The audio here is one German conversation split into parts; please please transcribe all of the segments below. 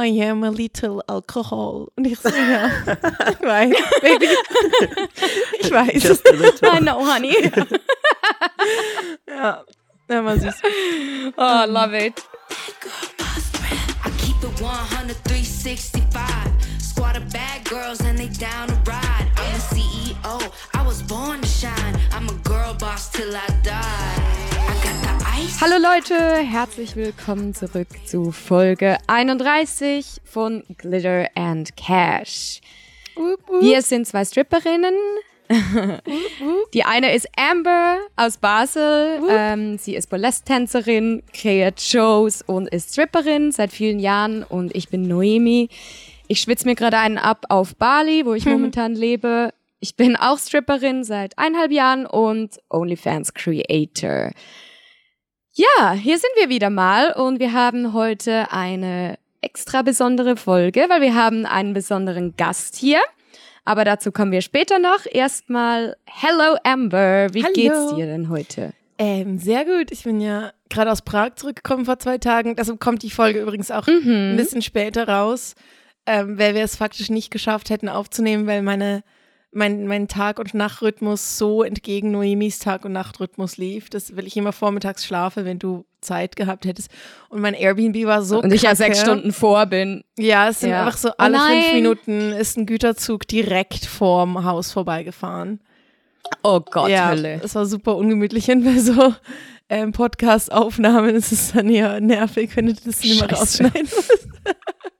I am a little alcohol. Und ich so, ja, ich weiß, Baby. ich weiß. Just a little. I know, honey. Ja, ja war süß. Oh, love it. I keep it 100, 365. Squad of bad girls and they down to ride. I'm a CEO, I was born to shine. I'm a girl boss till I die. Hallo Leute, herzlich willkommen zurück zu Folge 31 von Glitter and Cash. Wir sind zwei Stripperinnen. Die eine ist Amber aus Basel. Ähm, sie ist Burlesque-Tänzerin, kreiert Shows und ist Stripperin seit vielen Jahren. Und ich bin Noemi. Ich schwitze mir gerade einen ab auf Bali, wo ich momentan lebe. Ich bin auch Stripperin seit eineinhalb Jahren und OnlyFans Creator. Ja, hier sind wir wieder mal und wir haben heute eine extra besondere Folge, weil wir haben einen besonderen Gast hier. Aber dazu kommen wir später noch. Erstmal, hello Amber, wie Hallo. geht's dir denn heute? Ähm, sehr gut. Ich bin ja gerade aus Prag zurückgekommen vor zwei Tagen. Deshalb kommt die Folge übrigens auch ein bisschen später raus, ähm, weil wir es faktisch nicht geschafft hätten aufzunehmen, weil meine, mein, mein Tag- und Nachtrhythmus so entgegen Noemis Tag- und Nachtrhythmus lief, dass weil ich immer vormittags schlafe, wenn du Zeit gehabt hättest. Und mein Airbnb war so Und ich ja sechs Stunden vor bin. Ja, es sind Ja. einfach so Oh alle fünf nein. Minuten ist ein Güterzug direkt vorm Haus vorbeigefahren. Oh Gott, ja, Hölle. es war super ungemütlich und bei so ähm, Podcast-Aufnahmen ist es dann ja nervig, wenn du das nicht mehr rausschneiden musst.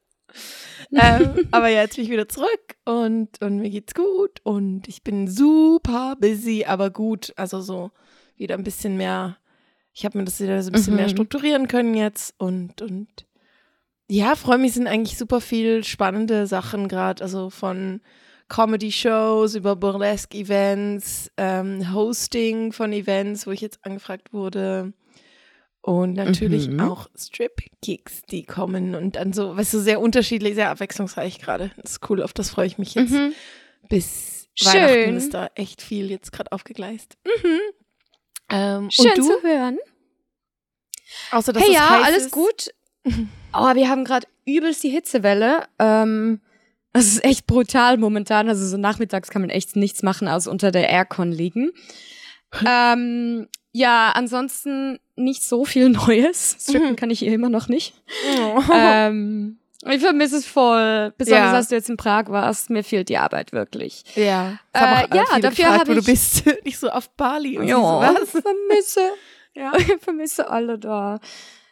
ähm, aber ja, jetzt bin ich wieder zurück und, und mir geht's gut und ich bin super busy, aber gut. Also so wieder ein bisschen mehr, ich habe mir das wieder so ein bisschen Mhm. mehr strukturieren können jetzt und, und ja, freue mich, sind eigentlich super viel spannende Sachen gerade, also von Comedy-Shows über Burlesque-Events, ähm, Hosting von Events, wo ich jetzt angefragt wurde. Und natürlich Mhm. auch Strip-Gigs, die kommen und dann so, weißt du, sehr unterschiedlich, sehr abwechslungsreich gerade. Das ist cool, auf das freue ich mich jetzt. Mhm. Bis Schön. Weihnachten ist da echt viel jetzt gerade aufgegleist. Mhm. Ähm, Schön und du? zu hören. Außer, dass Hey es ja, heiß alles ist. gut. Aber wir haben gerade übelst die Hitzewelle. Ähm, das ist echt brutal momentan. Also so nachmittags kann man echt nichts machen, als unter der Aircon liegen. ähm, ja, ansonsten nicht so viel Neues. Strippen kann ich hier immer noch nicht. Oh. ähm, ich vermisse es voll. Besonders Ja. als du jetzt in Prag warst. Mir fehlt die Arbeit wirklich. Ja, Äh, auch alle ja, dafür gefragt, hab wo du ich- bist. Nicht so auf Bali. Und Ja, was? ich vermisse. Ja. Ich vermisse alle da.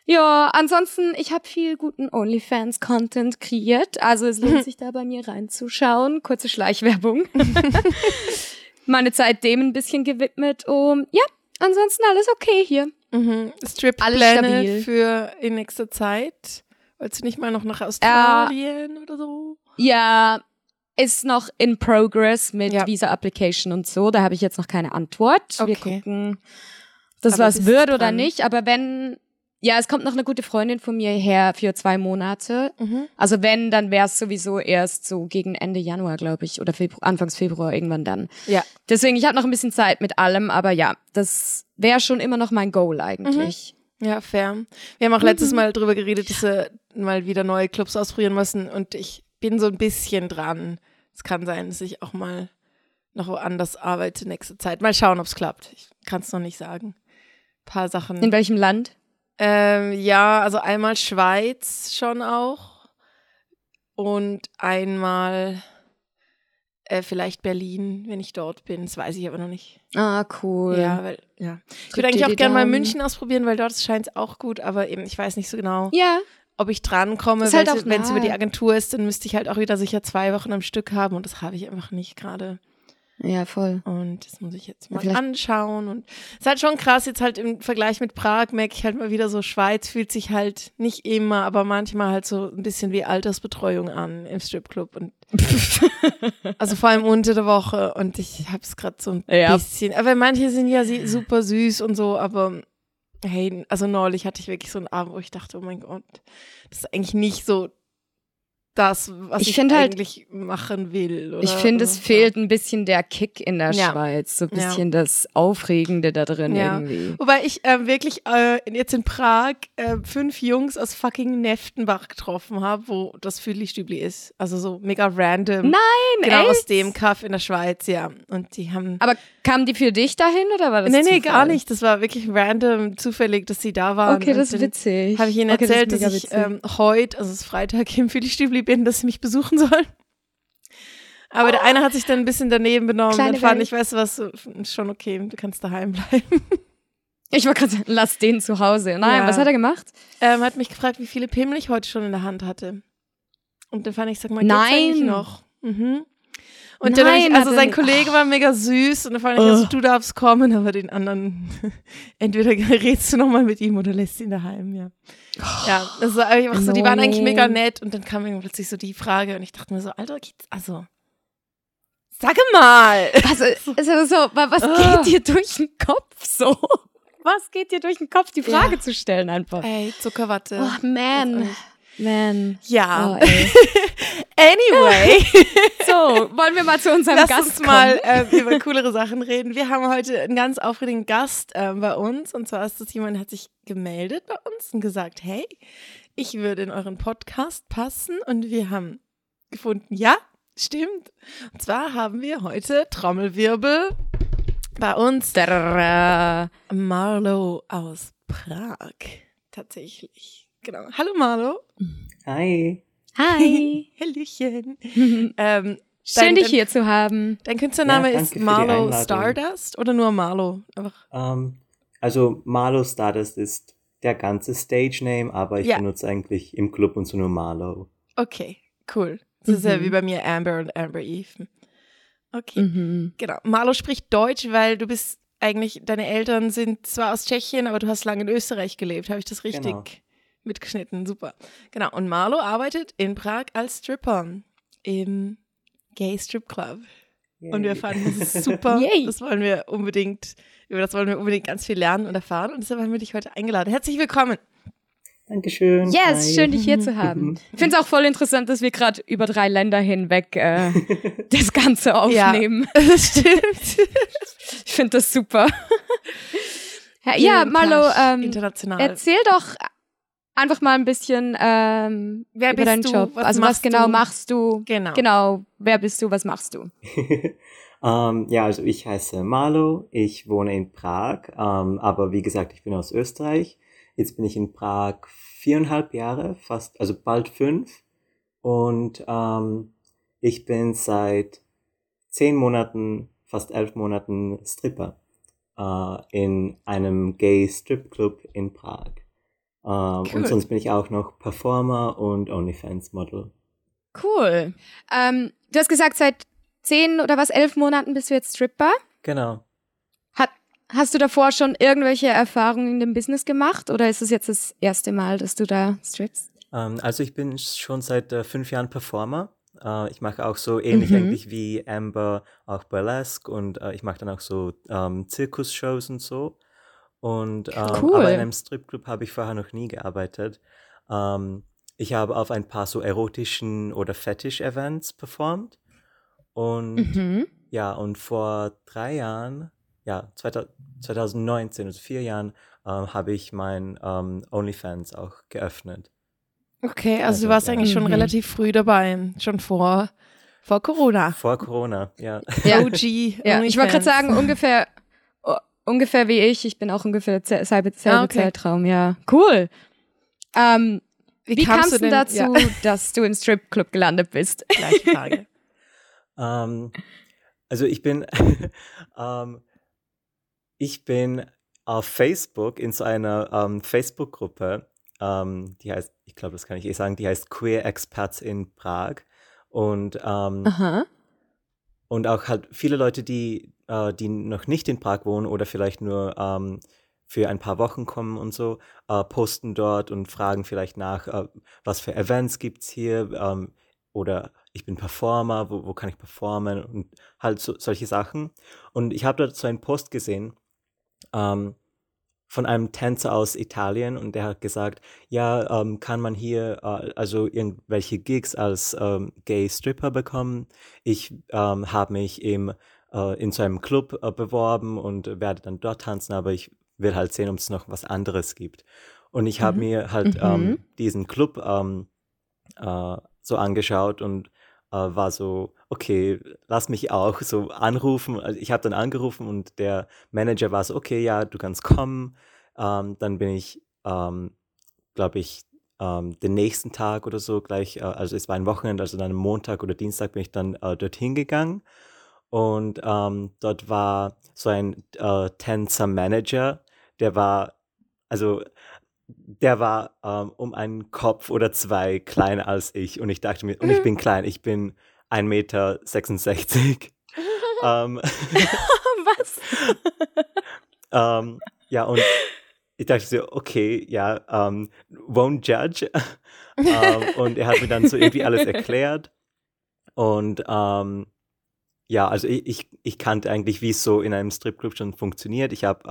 Ja, ansonsten, ich habe viel guten OnlyFans-Content kreiert. Also es lohnt sich da bei mir reinzuschauen. Kurze Schleichwerbung. Meine Zeit dem ein bisschen gewidmet. Um, ja, ansonsten alles okay hier. Mhm. Strip-Pläne für in nächster Zeit. Wolltest du nicht mal noch nach Australien oder so? Ja, ist noch in progress mit Ja. Visa-Application und so. Da habe ich jetzt noch keine Antwort. Wir Okay. gucken, dass Aber was wird oder dran. nicht. Aber wenn, ja, es kommt noch eine gute Freundin von mir her für zwei Monate. Mhm. Also wenn, dann wäre es sowieso erst so gegen Ende Januar, glaube ich, oder Febru Anfangs Februar irgendwann dann. Ja. Deswegen, ich habe noch ein bisschen Zeit mit allem, aber ja, das wäre schon immer noch mein Goal eigentlich. Ja, fair. Wir haben auch letztes Mhm. Mal drüber geredet, dass wir mal wieder neue Clubs ausprobieren müssen und ich bin so ein bisschen dran. Es kann sein, dass ich auch mal noch woanders arbeite nächste Zeit. Mal schauen, ob es klappt. Ich kann es noch nicht sagen. Ein paar Sachen. In welchem Land? Ähm, ja, also einmal Schweiz schon auch und einmal äh, vielleicht Berlin, wenn ich dort bin. Das weiß ich aber noch nicht. Ah, cool. Ja, weil ja. Ich würde eigentlich auch gerne mal. München ausprobieren, weil dort scheint es auch gut, aber eben ich weiß nicht so genau, Ja, ob ich drankomme. Halt Wenn es über die. Agentur ist, dann müsste ich halt auch wieder sicher zwei Wochen am Stück haben und das habe ich einfach nicht gerade. Ja, voll. Und das muss ich jetzt mal Vielleicht- anschauen. Und es ist halt schon krass, jetzt halt im Vergleich mit Prag merke ich halt mal wieder so, Schweiz fühlt sich halt nicht immer, aber manchmal halt so ein bisschen wie Altersbetreuung an im Stripclub. Und also vor allem unter der Woche. Und ich habe es gerade so ein Ja. bisschen. Aber manche sind ja super süß und so, aber hey, also neulich hatte ich wirklich so einen Abend, wo ich dachte, oh mein Gott, das ist eigentlich nicht so das, was ich, ich halt eigentlich halt, machen will. Oder? Ich finde, es fehlt ein bisschen der Kick in der ja. Schweiz, so ein bisschen ja. das Aufregende da drin ja. irgendwie. Wobei ich äh, wirklich äh, jetzt in Prag äh, fünf Jungs aus fucking Neftenbach getroffen habe, wo das Füdli-Stübli ist. Also so mega random. Nein, Genau echt? aus dem Kaff in der Schweiz, ja. Und die haben. Aber kamen die für dich dahin oder war das? Nee, nee, Zufall? gar nicht. Das war wirklich random, zufällig, dass sie da waren. Okay, das ist witzig. Habe ich ihnen okay, erzählt, das dass ich ähm, heute, also es ist Freitag, im Füdli-Stübli bin, dass sie mich besuchen sollen. Aber oh. der eine hat sich dann ein bisschen daneben benommen Kleine und fand ich, weißt du was, schon okay, du kannst daheim bleiben. Ich war gerade, lass den zu Hause. Nein, ja. was hat er gemacht? Ähm, hat mich gefragt, wie viele Pimmel ich heute schon in der Hand hatte. Und dann fand ich, sag mal, Nein. geht's noch? Mhm. Und Nein, dann, also sein Kollege war mega süß und dann fand ich, also, du darfst kommen, aber den anderen, entweder redest du nochmal mit ihm oder lässt ihn daheim, ja. Ja, war einfach so, die waren eigentlich mega nett und dann kam mir plötzlich so die Frage und ich dachte mir so, Alter, geht's, also, sag mal. Also, also so, was geht dir durch den Kopf so? Was geht dir durch den Kopf, die Frage ja. zu stellen einfach? Ey, Zuckerwatte. Oh man. Man. Ja. Oh, anyway. so, wollen wir mal zu unserem Lass Gast uns mal äh, über coolere Sachen reden. Wir haben heute einen ganz aufregenden Gast äh, bei uns. Und zwar ist das jemand, hat sich gemeldet bei uns und gesagt, hey, ich würde in euren Podcast passen. Und wir haben gefunden, ja, stimmt. Und zwar haben wir heute Trommelwirbel bei uns Marlo aus Prag. Tatsächlich. Genau. Hallo Marlo. Hi. Hi. Hallöchen. ähm, Schön, dich hier zu haben. Dein Künstlername ja, ist Marlo Stardust oder nur Marlo? Um, ähm, also Marlo Stardust ist der ganze Stage-Name, aber ich ja. benutze eigentlich im Club und so nur Marlo. Okay, cool. Das mhm. ist ja mhm. wie bei mir Amber und Amber Eve. Okay, mhm. genau. Marlo spricht Deutsch, weil du bist eigentlich, deine Eltern sind zwar aus Tschechien, aber du hast lange in Österreich gelebt. Habe ich das richtig? Genau mitgeschnitten, super. Genau, und Marlo arbeitet in Prag als Stripper im Gay Strip Club. Yay. Und wir fanden das super. das wollen wir unbedingt, über das wollen wir unbedingt ganz viel lernen und erfahren. Und deshalb haben wir dich heute eingeladen. Herzlich willkommen. Dankeschön. Yes, Hi. schön dich hier zu haben. Ich finde es auch voll interessant, dass wir gerade über drei Länder hinweg äh, das Ganze aufnehmen. Ja, das stimmt. ich finde das super. ja, ja Marlo, ähm, erzähl doch einfach mal ein bisschen ähm, wer über deinen du? Job. Was also was genau du? machst du? Genau. Genau. Wer bist du? Was machst du? um, ähm, ja, also ich heiße Marlo. Ich wohne in Prag. Um, ähm, aber wie gesagt, ich bin aus Österreich. Jetzt bin ich in Prag viereinhalb Jahre, fast, also bald fünf. Und um, ähm, ich bin seit zehn Monaten, fast elf Monaten Stripper uh, in einem Gay Strip Club in Prag. Ähm, cool. Und sonst bin ich auch noch Performer und OnlyFans-Model. Cool. Ähm, du hast gesagt, seit zehn oder was, elf Monaten bist du jetzt Stripper? Genau. Hat, hast du davor schon irgendwelche Erfahrungen in dem Business gemacht oder ist es jetzt das erste Mal, dass du da strippst? Ähm, also ich bin schon seit äh, fünf Jahren Performer. Äh, ich mache auch so ähnlich mhm. eigentlich wie Amber auch Burlesque und äh, ich mache dann auch so ähm, Zirkusshows und so. Und ähm, cool. aber in einem Stripclub habe ich vorher noch nie gearbeitet. Ähm, ich habe auf ein paar so erotischen oder Fetish-Events performt. Und mhm. ja, und vor drei Jahren, ja, 2019, also vier Jahren, ähm, habe ich mein ähm, OnlyFans auch geöffnet. Okay, also, also du warst ja. eigentlich schon mhm. relativ früh dabei, schon vor, vor Corona. Vor Corona, ja. ja. OG. Ja, ich wollte gerade sagen, ungefähr Ungefähr wie ich. Ich bin auch ungefähr selbe, selbe ah, okay. Zeitraum, ja. Cool. Ähm, wie, wie kamst du denn dazu, ja. dass du im Stripclub gelandet bist? Gleiche Frage. ähm, also ich bin, ähm, ich bin auf Facebook in so einer ähm, Facebook-Gruppe, die heißt, ich glaube, das kann ich eh sagen, die heißt Queer Experts in Prag. Und, ähm, und auch halt viele Leute, die, äh, die noch nicht in Prag wohnen oder vielleicht nur ähm, für ein paar Wochen kommen und so, äh, posten dort und fragen vielleicht nach, äh, was für Events gibt es hier ähm, oder ich bin Performer, wo, wo kann ich performen und halt so, solche Sachen. Und ich habe dort so einen Post gesehen, ähm, von einem Tänzer aus Italien und der hat gesagt, ja, ähm, kann man hier äh, also irgendwelche Gigs als ähm, Gay Stripper bekommen? Ich ähm, habe mich im, äh, in so einem Club äh, beworben und werde dann dort tanzen, aber ich will halt sehen, ob es noch was anderes gibt. Und ich habe mhm. mir halt ähm, mhm. diesen Club ähm, äh, so angeschaut und äh, war so, okay, lass mich auch so anrufen. Also ich habe dann angerufen und der Manager war so, okay, ja, du kannst kommen. Ähm, dann bin ich, ähm, glaube ich, ähm, den nächsten Tag oder so gleich, äh, also es war ein Wochenende, also dann Montag oder Dienstag bin ich dann äh, dorthin gegangen. Und ähm, dort war so ein äh, Tänzer-Manager, der war, also der war ähm, um einen Kopf oder zwei kleiner als ich. Und ich dachte mir, und ich bin klein, ich bin 1,66 Meter. ähm, Was? ähm, ja, und ich dachte so, okay, ja, um, ähm, won't judge. um, ähm, und er hat mir dann so irgendwie alles erklärt. Und um, ähm, ja, also ich, ich, ich, kannte eigentlich, wie es so in einem Stripclub schon funktioniert. Ich habe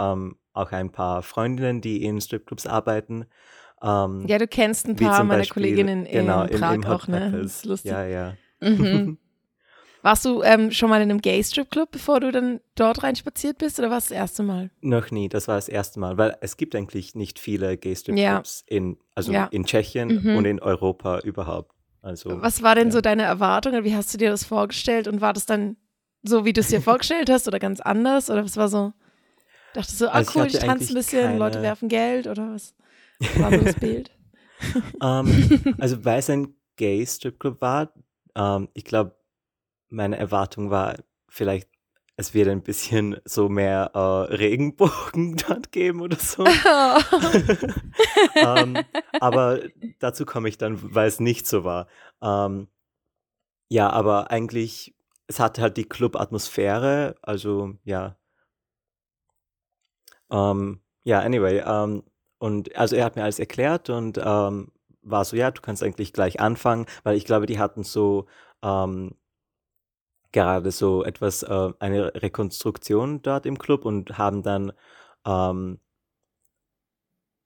auch ein paar Freundinnen, die in Stripclubs arbeiten. ja, du kennst ein paar meiner Kolleginnen in genau, Prag in, auch, ne? Das ist lustig. Ja, ja. Mhm. Warst du ähm, schon mal in einem Gay-Strip-Club, bevor du dann dort reinspaziert bist, oder war es das erste Mal? Noch nie, das war das erste Mal, weil es gibt eigentlich nicht viele Gay-Strip-Clubs ja. in, also ja. in Tschechien mhm. und in Europa überhaupt. Also, Was war denn ja. so deine Erwartung wie hast du dir das vorgestellt und war das dann so, wie du es dir vorgestellt hast oder ganz anders oder was war so? Dachtest du, ah also cool, ich, ich tanze ein bisschen, keine... Leute werfen Geld oder was? War so das Bild? um, ähm, also weil es ein Gay-Strip-Club war, um, ähm, ich glaube, meine Erwartung war vielleicht, es wird ein bisschen so mehr äh, Regenbogen dort geben oder so. ähm, aber dazu komme ich dann, weil es nicht so war. Ja, aber eigentlich, es hatte halt die Club-Atmosphäre, also ja. Ähm, ja, anyway, ähm, und also er hat mir alles erklärt und ähm, war so, ja, du kannst eigentlich gleich anfangen, weil ich glaube, die hatten so ähm, gerade so etwas, äh, eine Rekonstruktion dort im Club und haben dann ähm,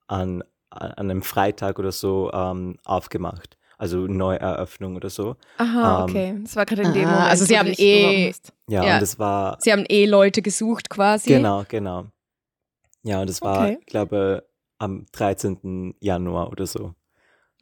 an, an einem Freitag oder so ähm, aufgemacht. Also Neueröffnung oder so. Aha, ähm, okay. Das war gerade in dem Moment. Also sie haben eh. Ja, ja, und es war. Sie haben eh Leute gesucht quasi. Genau, genau. Ja, und es war, okay. ich glaube, am 13. Januar oder so.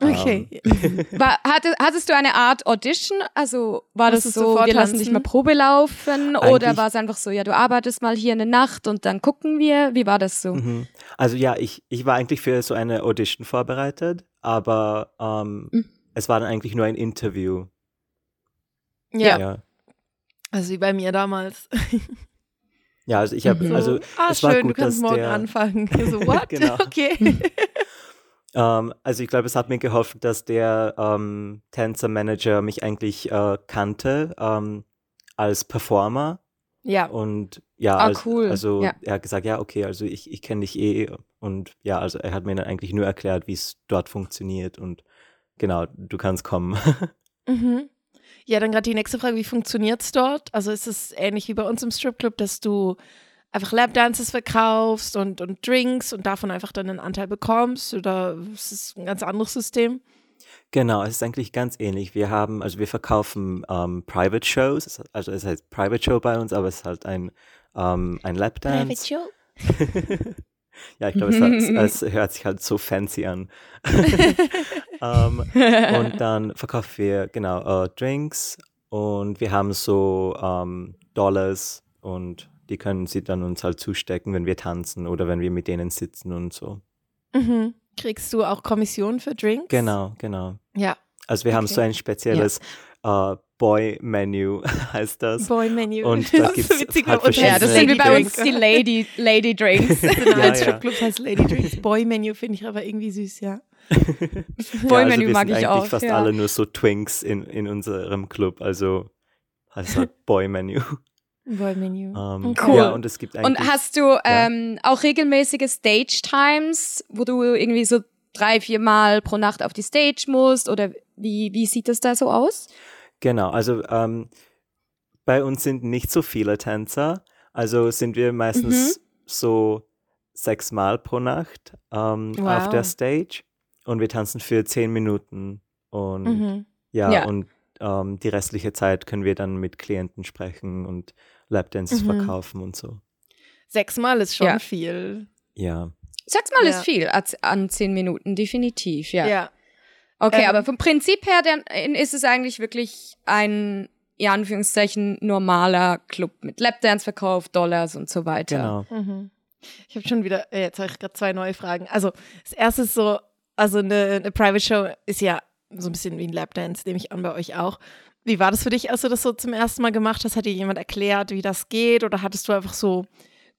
Okay. Ähm. War, hatte, hattest du eine Art Audition? Also war das so, wir lassen dich mal Probe laufen Eigentlich, oder war es einfach so, ja, du arbeitest mal hier eine Nacht und dann gucken wir? Wie war das so? Mhm. Also ja, ich, ich war eigentlich für so eine Audition vorbereitet, aber ähm, mhm. Es war dann eigentlich nur ein Interview. Ja. ja. Also wie bei mir damals. Ja, also ich habe, mhm. also ah, es schön, war gut, du kannst morgen der, anfangen. So, what? genau. Okay. Ähm, also ich glaube, es hat mir geholfen, dass der ähm, Tänzermanager mich eigentlich äh, kannte ähm, als Performer. Ja. Und ja, ah, als, cool. also ja. er hat gesagt, ja, okay, also ich, ich kenne dich eh. Und ja, also er hat mir dann eigentlich nur erklärt, wie es dort funktioniert. Und genau, du kannst kommen. mhm. Ja, dann gerade die nächste Frage, wie funktioniert es dort? Also ist es ähnlich wie bei uns im Stripclub, dass du einfach Lapdances verkaufst und, und Drinks und davon einfach dann einen Anteil bekommst oder ist es ein ganz anderes System? Genau, es ist eigentlich ganz ähnlich. Wir haben, also wir verkaufen ähm, Private Shows, also es heißt Private Show bei uns, aber es ist halt ein, ähm, ein Lapdance. Private Show? ja, ich glaube, es, es, hört sich halt so fancy an. um, ähm, und dann verkaufen wir, genau, uh, Drinks und wir haben so um, ähm, Dollars und die können sie dann uns halt zustecken, wenn wir tanzen oder wenn wir mit denen sitzen und so. Mhm. Kriegst du auch Kommission für Drinks? Genau, genau. Ja. Also wir okay. haben so ein spezielles ja. uh, Boy-Menu, heißt das. Boy-Menu. Und da gibt es halt Ja, das sind wie bei uns die Lady, Lady Drinks. genau, ja, ja. heißt Lady Drinks. Boy-Menu finde ich aber irgendwie süß, ja. Boy-Menu also mag ich eigentlich auch. fast ja. alle nur so Twinks in, in unserem Club, also heißt halt Boy-Menu. Wollmenü. Ähm, cool. Ja, und es gibt Und hast du ähm, ja. auch regelmäßige Stage-Times, wo du irgendwie so drei, vier Mal pro Nacht auf die Stage musst? Oder wie, wie sieht das da so aus? Genau, also ähm, bei uns sind nicht so viele Tänzer. Also sind wir meistens mhm. so sechsmal pro Nacht ähm, wow. auf der Stage und wir tanzen für zehn Minuten und mhm. ja, ja, und ähm, die restliche Zeit können wir dann mit Klienten sprechen und Lapdances mhm. verkaufen und so. Sechsmal ist schon ja. viel. Ja. Sechsmal ja. ist viel an zehn Minuten, definitiv, ja. Ja. Okay, ähm, aber vom Prinzip her dann ist es eigentlich wirklich ein, in Anführungszeichen, normaler Club mit Lapdance-Verkauf, Dollars und so weiter. Genau. Mhm. Ich habe schon wieder, äh, jetzt habe ich gerade zwei neue Fragen. Also, das erste ist so, also eine, eine Private Show ist ja so ein bisschen wie ein Lapdance, nehme ich an bei euch auch. Wie war das für dich, als du das so zum ersten Mal gemacht hast? Hat dir jemand erklärt, wie das geht? Oder hattest du einfach so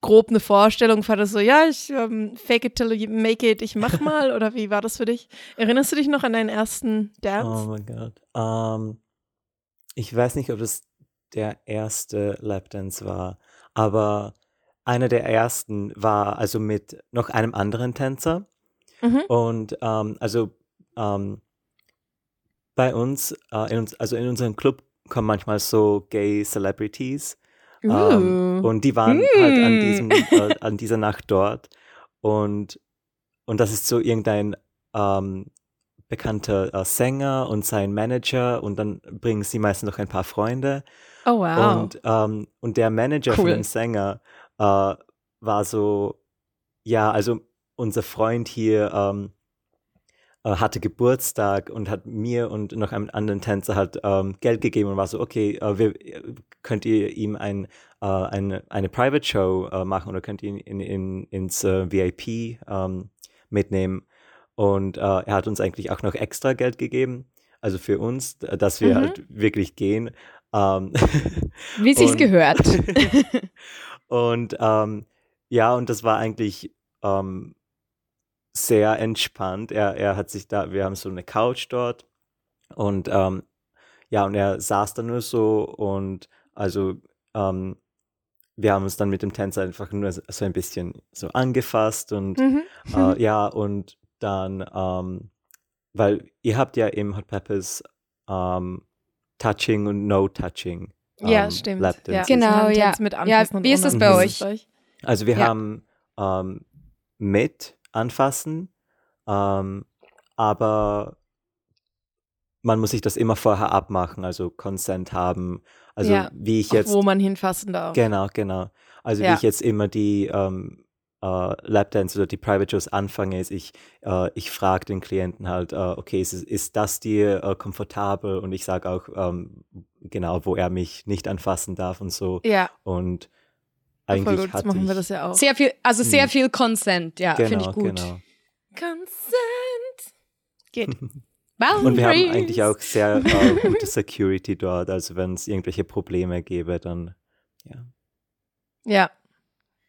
grob eine Vorstellung? War das so, ja, ich ähm, fake it till you make it, ich mach mal? Oder wie war das für dich? Erinnerst du dich noch an deinen ersten Dance? Oh mein Gott. Um, ähm, ich weiß nicht, ob das der erste Lapdance war, aber einer der ersten war also mit noch einem anderen Tänzer. Mhm. Und ähm, also ähm, bei uns, äh, in also in unserem Club kommen manchmal so Gay Celebrities. Uh. Ähm, und die waren mm. halt an, diesem, äh, an dieser Nacht dort. Und, und das ist so irgendein ähm, bekannter äh, Sänger und sein Manager und dann bringen sie meistens noch ein paar Freunde. Oh wow. Und, ähm, und der Manager cool. von dem Sänger äh, war so, ja, also unser Freund hier ähm, äh, hatte Geburtstag und hat mir und noch einem anderen Tänzer halt ähm, Geld gegeben und war so, okay, äh, wir, könnt ihr ihm ein, äh, eine, eine Private Show äh, machen oder könnt ihr ihn in, in, ins äh, VIP ähm, mitnehmen. Und er hat uns eigentlich auch noch extra Geld gegeben, also für uns, dass wir mhm. halt wirklich gehen. Ähm, Wie sich's gehört. und ähm, ja, und das war eigentlich ähm, sehr entspannt. Er, er hat sich da, wir haben so eine Couch dort und ähm, ja, und er saß da nur so und also ähm, wir haben uns dann mit dem Tänzer einfach nur so ein bisschen so angefasst und mhm. äh, ja, und dann, ähm, weil ihr habt ja im Hot Peppers ähm, Touching und No Touching. ja, ähm, stimmt. Ja. Genau, ja. Mit ja. Wie ist das bei euch? Also wir ja. haben ähm, mit anfassen. Ähm, aber man muss sich das immer vorher abmachen, also Consent haben. Also ja, wie ich jetzt. Wo man hinfassen darf. Genau, genau. Also ja. wie ich jetzt immer die ähm, äh, Lapdance oder die Private Shows anfange, ist, ich, äh, ich frage den Klienten halt, äh, okay, ist, ist das dir äh, komfortabel? Und ich sage auch ähm, genau, wo er mich nicht anfassen darf und so. Ja. Und eigentlich gut, machen wir das ja auch. Sehr viel, also sehr hm. viel Consent, ja, genau, finde ich gut. Genau. Consent. Geht. Und wir haben eigentlich auch sehr äh, gute Security dort. Also wenn es irgendwelche Probleme gäbe, dann ja. Ja.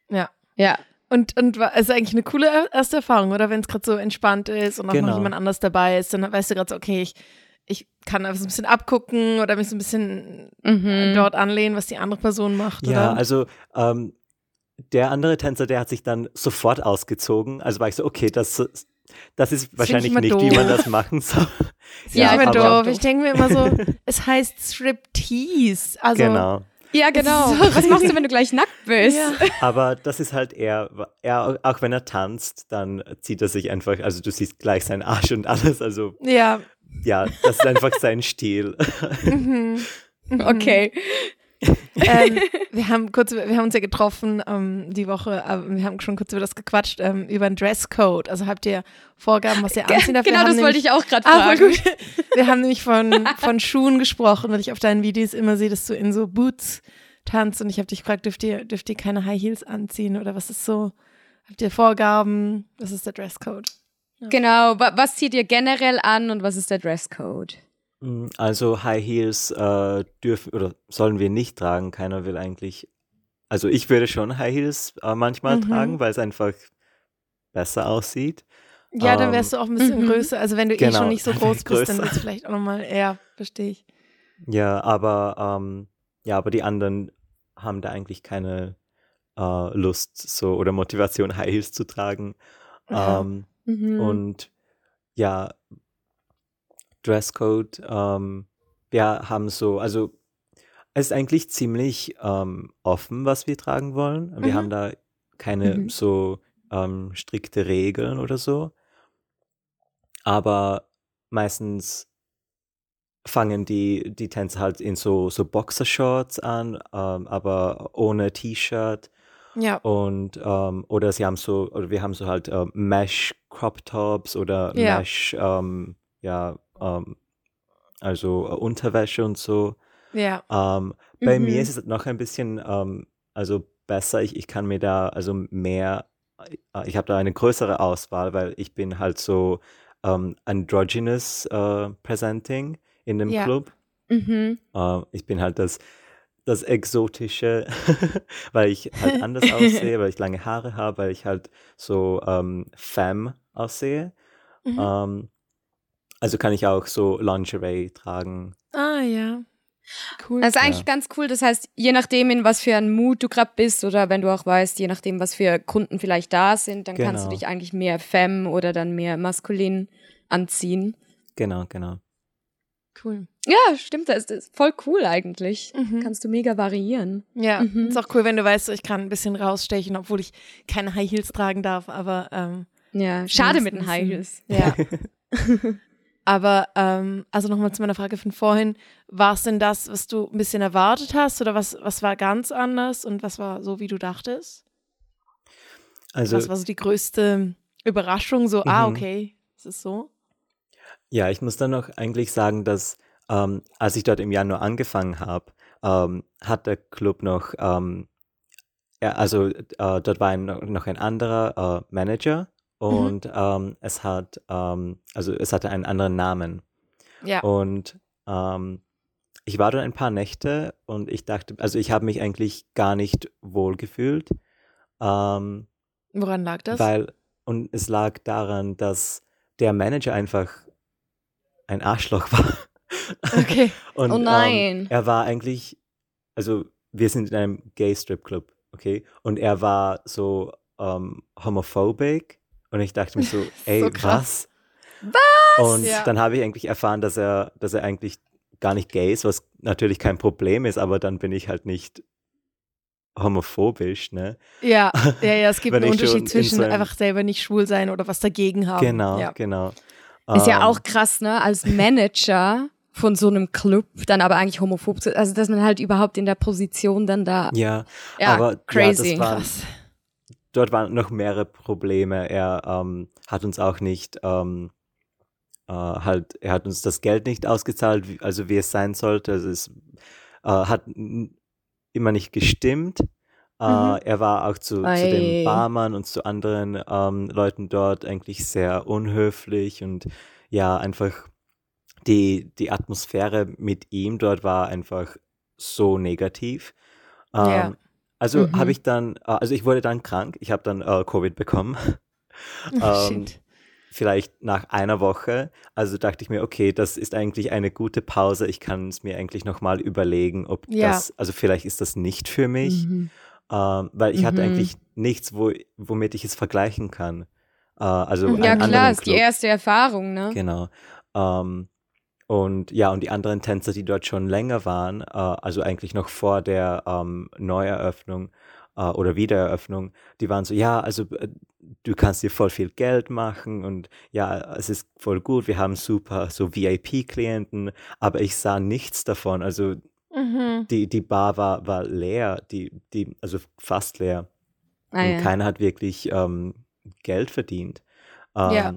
Ja. Ja. Und, und es ist eigentlich eine coole erste Erfahrung, oder? Wenn es gerade so entspannt ist und auch genau. noch jemand anders dabei ist, dann weißt du gerade so, okay, ich, ich kann einfach so ein bisschen abgucken oder mich so ein bisschen mhm. dort anlehnen, was die andere Person macht. Ja, oder? also ähm, der andere Tänzer, der hat sich dann sofort ausgezogen. Also war ich so, okay, das, das ist wahrscheinlich nicht, doof. wie man das machen soll. ja, ja, immer doof. Ich denke mir immer so, es heißt Striptease. Also, genau. Ja, genau. Was machst du, wenn du gleich nackt bist? Ja. Aber das ist halt eher, er, auch wenn er tanzt, dann zieht er sich einfach, also du siehst gleich seinen Arsch und alles. Also ja, ja das ist einfach sein Stil. Mhm. Okay ähm, wir haben kurz, wir haben uns ja getroffen ähm, die Woche, äh, wir haben schon kurz über das gequatscht, ähm, über den Dresscode. Also habt ihr Vorgaben, was ihr anziehen darf? Genau, das nämlich, wollte ich auch gerade ah, fragen. wir haben nämlich von, von Schuhen gesprochen, weil ich auf deinen Videos immer sehe, dass du in so Boots tanzt und ich habe dich gefragt, dürft ihr, dürft ihr keine High Heels anziehen oder was ist so? Habt ihr Vorgaben? Was ist der Dresscode? Ja. Genau, was zieht ihr generell an und was ist der Dresscode? Hm, also High Heels äh, dürfen oder sollen wir nicht tragen. Keiner will eigentlich. Also ich würde schon High Heels äh, manchmal mhm. tragen, weil es einfach besser aussieht. Ja, dann wärst du auch ein bisschen mhm. größer. Also wenn du genau, eh schon nicht so groß bist, dann wird es vielleicht auch nochmal eher, verstehe ich. Ja, aber ähm, ja, aber die anderen haben da eigentlich keine äh, Lust so oder Motivation, High Heels zu tragen. Ähm, mhm. Und ja, Dresscode. Ähm, wir haben so, also es ist eigentlich ziemlich ähm, offen, was wir tragen wollen. Wir mhm. haben da keine mhm. so ähm, strikte Regeln oder so. Aber meistens fangen die, die Tänzer halt in so, so Boxershorts an, ähm, aber ohne T-Shirt. Ja. Und ähm, oder sie haben so, oder wir haben so halt äh, Mesh Crop Tops oder Ja. Mesh, ähm, ja, ähm, also äh, Unterwäsche und so. Ja. Ähm, bei Mhm. mir ist es noch ein bisschen, ähm, also besser. Ich, ich kann mir da also mehr, äh, ich habe da eine größere Auswahl, weil ich bin halt so ähm, androgynous äh, presenting in dem Ja. Club. Mhm. Ich bin halt das, das Exotische, weil ich halt anders aussehe, weil ich lange Haare habe, weil ich halt so ähm, femme aussehe. Mhm. Ähm, also kann ich auch so Lingerie tragen. Ah, ja. Cool. Das ist eigentlich Ja. ganz cool. Das heißt, je nachdem, in was für ein Mut du gerade bist oder wenn du auch weißt, je nachdem, was für Kunden vielleicht da sind, dann kannst du Genau. dich eigentlich mehr femme oder dann mehr maskulin anziehen. Genau, genau. Cool. Ja, stimmt. Das ist voll cool eigentlich. Mhm. Kannst du mega variieren. Ja, Mhm. ist auch cool, wenn du weißt, ich kann ein bisschen rausstechen, obwohl ich keine High Heels tragen darf, aber ähm, Ja, schade mit den High Heels. Ja. aber ähm, also nochmal zu meiner Frage von vorhin, war es denn das, was du ein bisschen erwartet hast oder was, was war ganz anders und was war so, wie du dachtest? Also was war so die größte Überraschung? So, ah, Mhm. okay, es ist so. Ja, ich muss dann noch eigentlich sagen, dass ähm, als ich dort im Januar angefangen habe, ähm, hat der Club noch, ähm, ja, also äh, dort war ein, noch ein anderer äh, Manager und ähm, es hat, ähm, also es hatte einen anderen Namen. Ja. Und ähm, ich war dort ein paar Nächte und ich dachte, also ich habe mich eigentlich gar nicht wohl gefühlt. Ähm, Woran lag das? weil, und es lag daran, dass der Manager einfach ein Arschloch war. Okay. und, Oh Ähm, nein. er war eigentlich, also wir sind in einem Gay Strip Club, okay? Und er war so ähm, homophobic und ich dachte mir so, ey, So krass. was? Und Ja. dann habe ich eigentlich erfahren, dass er, dass er eigentlich gar nicht gay ist, was natürlich kein Problem ist, aber dann bin ich halt nicht homophobisch, ne? Ja, ja, ja, es gibt einen Unterschied zwischen so einem- einfach selber nicht schwul sein oder was dagegen haben. Genau, Ja. genau. Ist ja Ähm, auch krass, ne? Als Manager von so einem Club dann aber eigentlich homophob zu, also dass man halt überhaupt in der Position dann da, Ja, ja, aber crazy. Ja, war, Krass. dort waren noch mehrere Probleme. Er ähm, hat uns auch nicht, ähm, äh, halt, er hat uns das Geld nicht ausgezahlt, wie, also wie es sein sollte. Also es äh, hat immer nicht gestimmt. Äh, Mhm. Er war auch zu, zu dem Barmann und zu anderen ähm, Leuten dort eigentlich sehr unhöflich und ja, einfach die, die Atmosphäre mit ihm dort war einfach so negativ. Ähm, Ja. Also Mhm. habe ich dann, äh, also ich wurde dann krank, ich habe dann äh, Covid bekommen. Oh, ähm, vielleicht nach einer Woche. Also dachte ich mir, okay, das ist eigentlich eine gute Pause. Ich kann es mir eigentlich nochmal überlegen, ob Ja. das, also vielleicht ist das nicht für mich, Mhm. Ähm, weil ich hatte Mhm. eigentlich nichts, wo, womit ich es vergleichen kann. Äh, also Mhm. Ja klar, ist die erste Erfahrung, ne? Genau. Ähm, und ja, und die anderen Tänzer, die dort schon länger waren, äh, also eigentlich noch vor der ähm, Neueröffnung äh, oder Wiedereröffnung, die waren so, ja, also äh, du kannst dir voll viel Geld machen und ja, es ist voll gut, wir haben super so VIP-Klienten, aber ich sah nichts davon. Also Mhm. die, die Bar war, war leer, die, die, also fast leer. Ah, und ja. keiner hat wirklich ähm, Geld verdient. Ähm, Ja.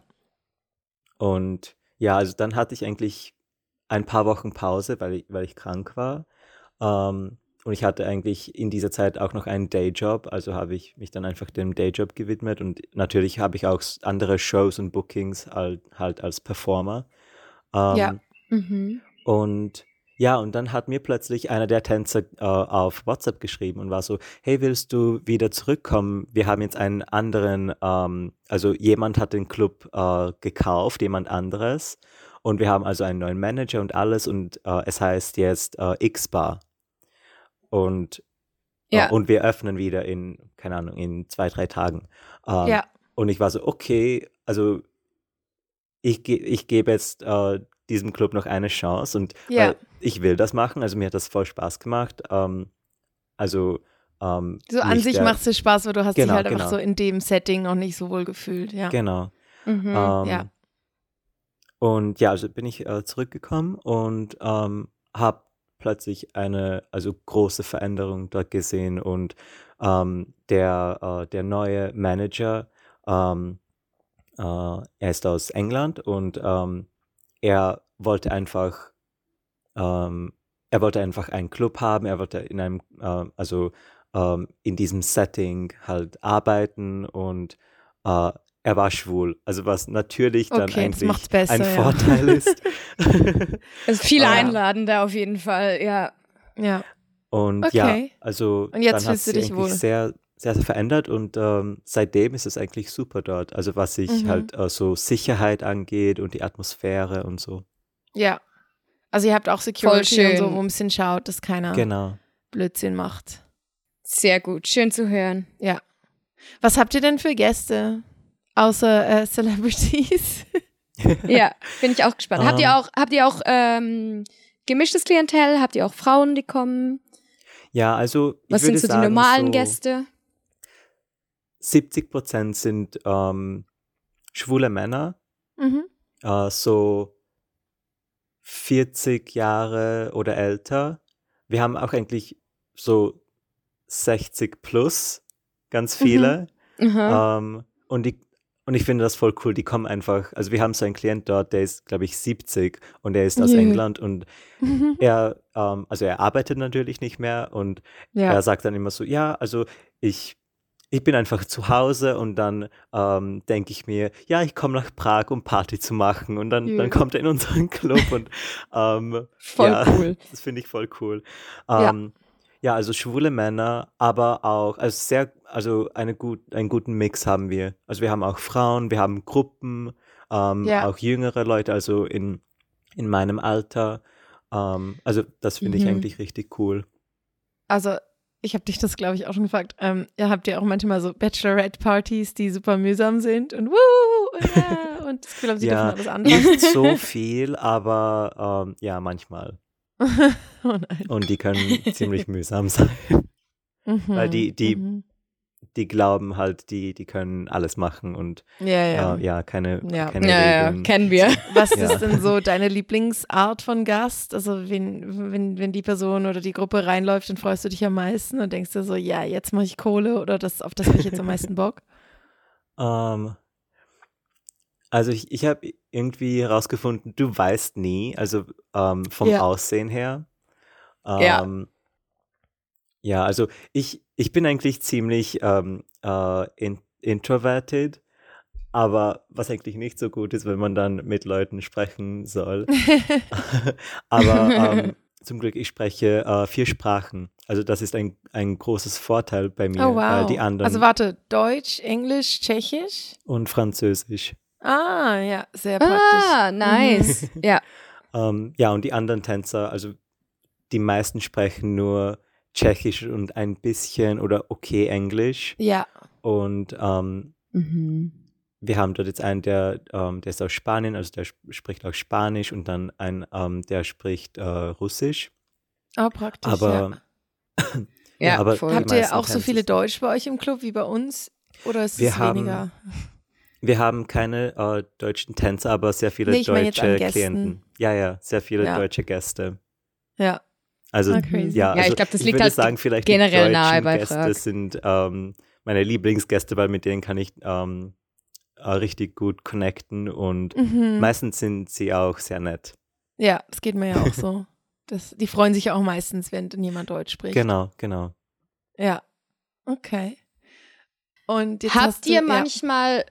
Und ja, also dann hatte ich eigentlich ein paar Wochen Pause, weil ich, weil ich krank war. Ähm, und ich hatte eigentlich in dieser Zeit auch noch einen Dayjob, also habe ich mich dann einfach dem Dayjob gewidmet und natürlich habe ich auch andere Shows und Bookings halt, halt als Performer. Ähm, Ja. Mhm. und ja, und dann hat mir plötzlich einer der Tänzer äh, auf WhatsApp geschrieben und war so, hey, willst du wieder zurückkommen? Wir haben jetzt einen anderen, ähm, also jemand hat den Club äh, gekauft, jemand anderes. Und wir haben also einen neuen Manager und alles und äh, es heißt jetzt äh, X-Bar. Und, Ja. äh, und wir öffnen wieder in, keine Ahnung, in zwei, drei Tagen. Ähm, Ja. Und ich war so, okay, also ich, ge ich gebe jetzt äh, diesem Club noch eine Chance und Ja. weil ich will das machen, also mir hat das voll Spaß gemacht. Ähm, also ähm, so an sich macht es dir Spaß, weil du hast genau, dich halt genau. einfach so in dem Setting noch nicht so wohl gefühlt, ja. Genau. Mhm. Ähm, ja. Und ja, also bin ich äh, zurückgekommen und ähm, habe plötzlich eine also große Veränderung dort gesehen und ähm, der, äh, der neue Manager, ähm, äh, er ist aus England und er wollte einfach ähm, er wollte einfach einen Club haben, er wollte in einem, äh, also ähm, in diesem Setting halt arbeiten und äh, er war schwul. Also was natürlich dann Okay, eigentlich besser, ein ja. Vorteil ist. Es ist viel einladender auf jeden Fall, ja. Ja. und ja, Okay. also Und jetzt dann hat sich dich eigentlich wohl. sehr, sehr, sehr verändert und ähm, seitdem ist es eigentlich super dort. Also was sich Mhm. halt äh, so Sicherheit angeht und die Atmosphäre und so. Ja. Also ihr habt auch Security und so, wo ein bisschen schaut, dass keiner Genau. Blödsinn macht. Sehr gut, schön zu hören. Ja. Was habt ihr denn für Gäste? Außer äh, Celebrities? Ja, bin ich auch gespannt. habt ihr Ähm. auch, habt ihr auch ähm, gemischtes Klientel? Habt ihr auch Frauen, die kommen? Ja, also ich Was würde sind so die sagen, normalen so Gäste? 70 Prozent sind ähm, schwule Männer, mhm. äh, so 40 Jahre oder älter. Wir haben auch eigentlich so 60 plus, ganz viele. Aha. Ähm, und, die, und ich finde das voll cool. Die kommen einfach, also wir haben so einen Klient dort, der ist, glaube ich, 70 und der ist aus. England und er, ähm, also er arbeitet natürlich nicht mehr und ja. er sagt dann immer so, ja, also ich, ich bin einfach zu Hause und dann ähm, denke ich mir, ja, ich komme nach Prag, um Party zu machen und dann, Jö. dann kommt er in unseren Club und ähm, Voll ja, cool. Das finde ich voll cool. Ja. Ähm, ja. also schwule Männer, aber auch, also sehr, also eine gut, einen guten Mix haben wir. Also wir haben auch Frauen, wir haben Gruppen, ähm, Ja. auch jüngere Leute, also in, in meinem Alter. Ähm, also das finde ich Mhm. eigentlich richtig cool. Also, ich habe dich das, glaube ich, auch schon gefragt. Ähm, ihr habt ja auch manchmal so Bachelorette-Partys, die super mühsam sind und wuhu, ja, und das Gefühl haben, sie Ja, dürfen alles anfassen. Nicht so viel, aber ähm, ja, manchmal. oh. Und die können ziemlich mühsam sein. Mhm, Weil die- die- mhm. Die glauben halt, die, die können alles machen und Ja, ja. ja, äh, ja keine, Ja. keine Ja, ja, Regeln. kennen wir. Was Ja. ist denn so deine Lieblingsart von Gast? Also, wenn, wenn, wenn die Person oder die Gruppe reinläuft, dann freust du dich am meisten und denkst dir so, ja, jetzt mache ich Kohle oder das, auf das habe ich jetzt am meisten Bock. Ähm, also ich, ich habe irgendwie herausgefunden, du weißt nie, also ähm, vom Ja. Aussehen her. Ja. Ja, also ich, ich bin eigentlich ziemlich ähm, äh, in, introverted, aber was eigentlich nicht so gut ist, wenn man dann mit Leuten sprechen soll. aber ähm, zum Glück, ich spreche äh, vier Sprachen. Also das ist ein, ein großes Vorteil bei mir, Oh, wow. die anderen Also, warte, Deutsch, Englisch, Tschechisch? und Französisch. Ah, ja, sehr praktisch. Ah, nice. Ja. Ähm, ja, und die anderen Tänzer, also die meisten sprechen nur Tschechisch und ein bisschen oder okay Englisch. Ja, Und ähm, Mhm. wir haben dort jetzt einen, der, ähm, der ist aus Spanien, also der sp- spricht auch Spanisch und dann einen, ähm, der spricht äh, Russisch. oh, praktisch. Aber ja. Ja, aber voll. die Habt ihr auch so viele Deutsch bei euch im Club wie bei uns? Oder ist Wir es haben weniger? wir haben keine äh, deutschen Tänzer, aber sehr viele Nee, ich meine jetzt an deutsche. Klienten. Ja, ja, sehr viele Ja. deutsche Gäste. Ja. Also Ah, crazy. ja, Ja, ich also, glaub, das ich liegt würde halt sagen, vielleicht generell die nahe bei Gäste Prag. sind ähm, meine Lieblingsgäste, weil mit denen kann ich ähm, äh, richtig gut connecten und Mhm. meistens sind sie auch sehr nett. Ja, das geht mir ja auch so. Das, die freuen sich ja auch meistens, wenn jemand Deutsch spricht. Genau, genau. Ja. Okay. Und jetzt Habt hast ihr du, manchmal, Ja,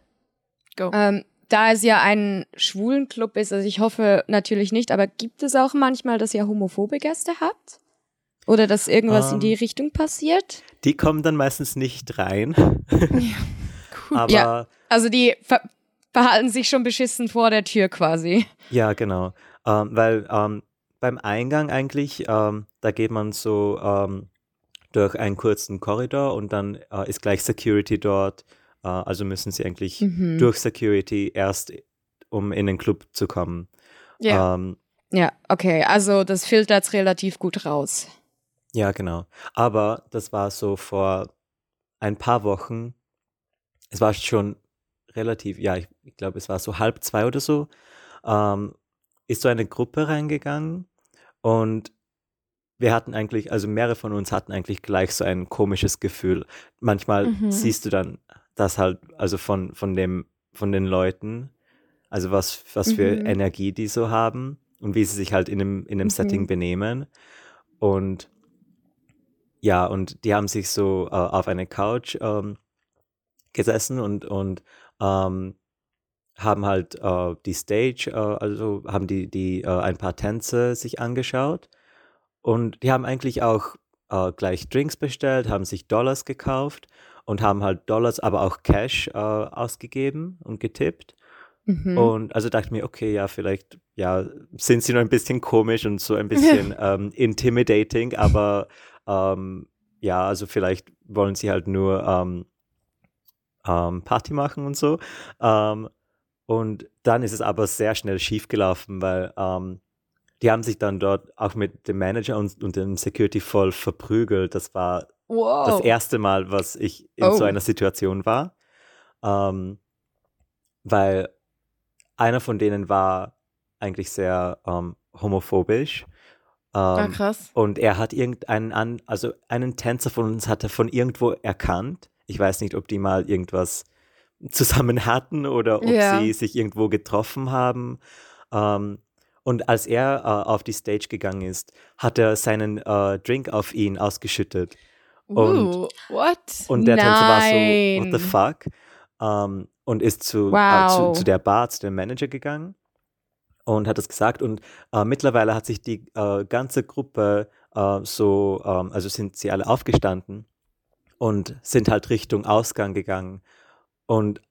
go. ähm, da es ja ein schwulen Club ist, also ich hoffe natürlich nicht, aber gibt es auch manchmal, dass ihr homophobe Gäste habt? Oder dass irgendwas in Ähm, die Richtung passiert? Die kommen dann meistens nicht rein, cool. aber Ja. Also die ver verhalten sich schon beschissen vor der Tür quasi. Ja, genau. Ähm, weil ähm, beim Eingang eigentlich, ähm, da geht man so ähm, durch einen kurzen Korridor und dann äh, ist gleich Security dort. Äh, also müssen sie eigentlich Mhm. durch Security erst, um in den Club zu kommen. ja. Ähm, Ja, okay, also das filtert relativ gut raus. Ja, genau. Aber das war so vor ein paar Wochen. Es war schon relativ, ja, ich, ich glaube, es war so halb zwei oder so. Ähm, ist so eine Gruppe reingegangen und wir hatten eigentlich, also mehrere von uns hatten eigentlich gleich so ein komisches Gefühl. Manchmal Mhm. siehst du dann das halt, also von, von dem, von den Leuten, also was, was für Mhm. Energie die so haben und wie sie sich halt in dem, in dem Mhm. Setting benehmen. Und ja, und die haben sich so äh, auf eine Couch ähm, gesessen und, und ähm, haben halt äh, die Stage, äh, also haben die, die äh, ein paar Tänze sich angeschaut. Und die haben eigentlich auch äh, gleich Drinks bestellt, haben sich Dollars gekauft und haben halt Dollars, aber auch Cash äh, ausgegeben und getippt. Mhm. Und also dachte ich mir, okay, ja, vielleicht, ja, sind sie noch ein bisschen komisch und so ein bisschen ähm, intimidating, aber ähm, ja, also vielleicht wollen sie halt nur ähm, ähm, Party machen und so. Ähm, und dann ist es aber sehr schnell schief gelaufen, weil ähm, die haben sich dann dort auch mit dem Manager und, und dem Security voll verprügelt. Das war Wow. das erste Mal, was ich in Oh. so einer Situation war. Ähm, weil einer von denen war eigentlich sehr ähm, homophobisch. Ah, Ähm, krass. und er hat irgendeinen an, also einen Tänzer von uns hat er von irgendwo erkannt. Ich weiß nicht, ob die mal irgendwas zusammen hatten oder ob Ja. sie sich irgendwo getroffen haben. Ähm, und als er äh, auf die Stage gegangen ist, hat er seinen äh, Drink auf ihn ausgeschüttet. Und- Uh, what? Und der Tänzer war so, Nein. what the fuck? Ähm, und ist zu, äh, Wow. zu, zu der Bar, zu dem Manager gegangen und hat es gesagt. Und äh, mittlerweile hat sich die äh, ganze Gruppe äh, so, ähm, also sind sie alle aufgestanden und sind halt Richtung Ausgang gegangen. Und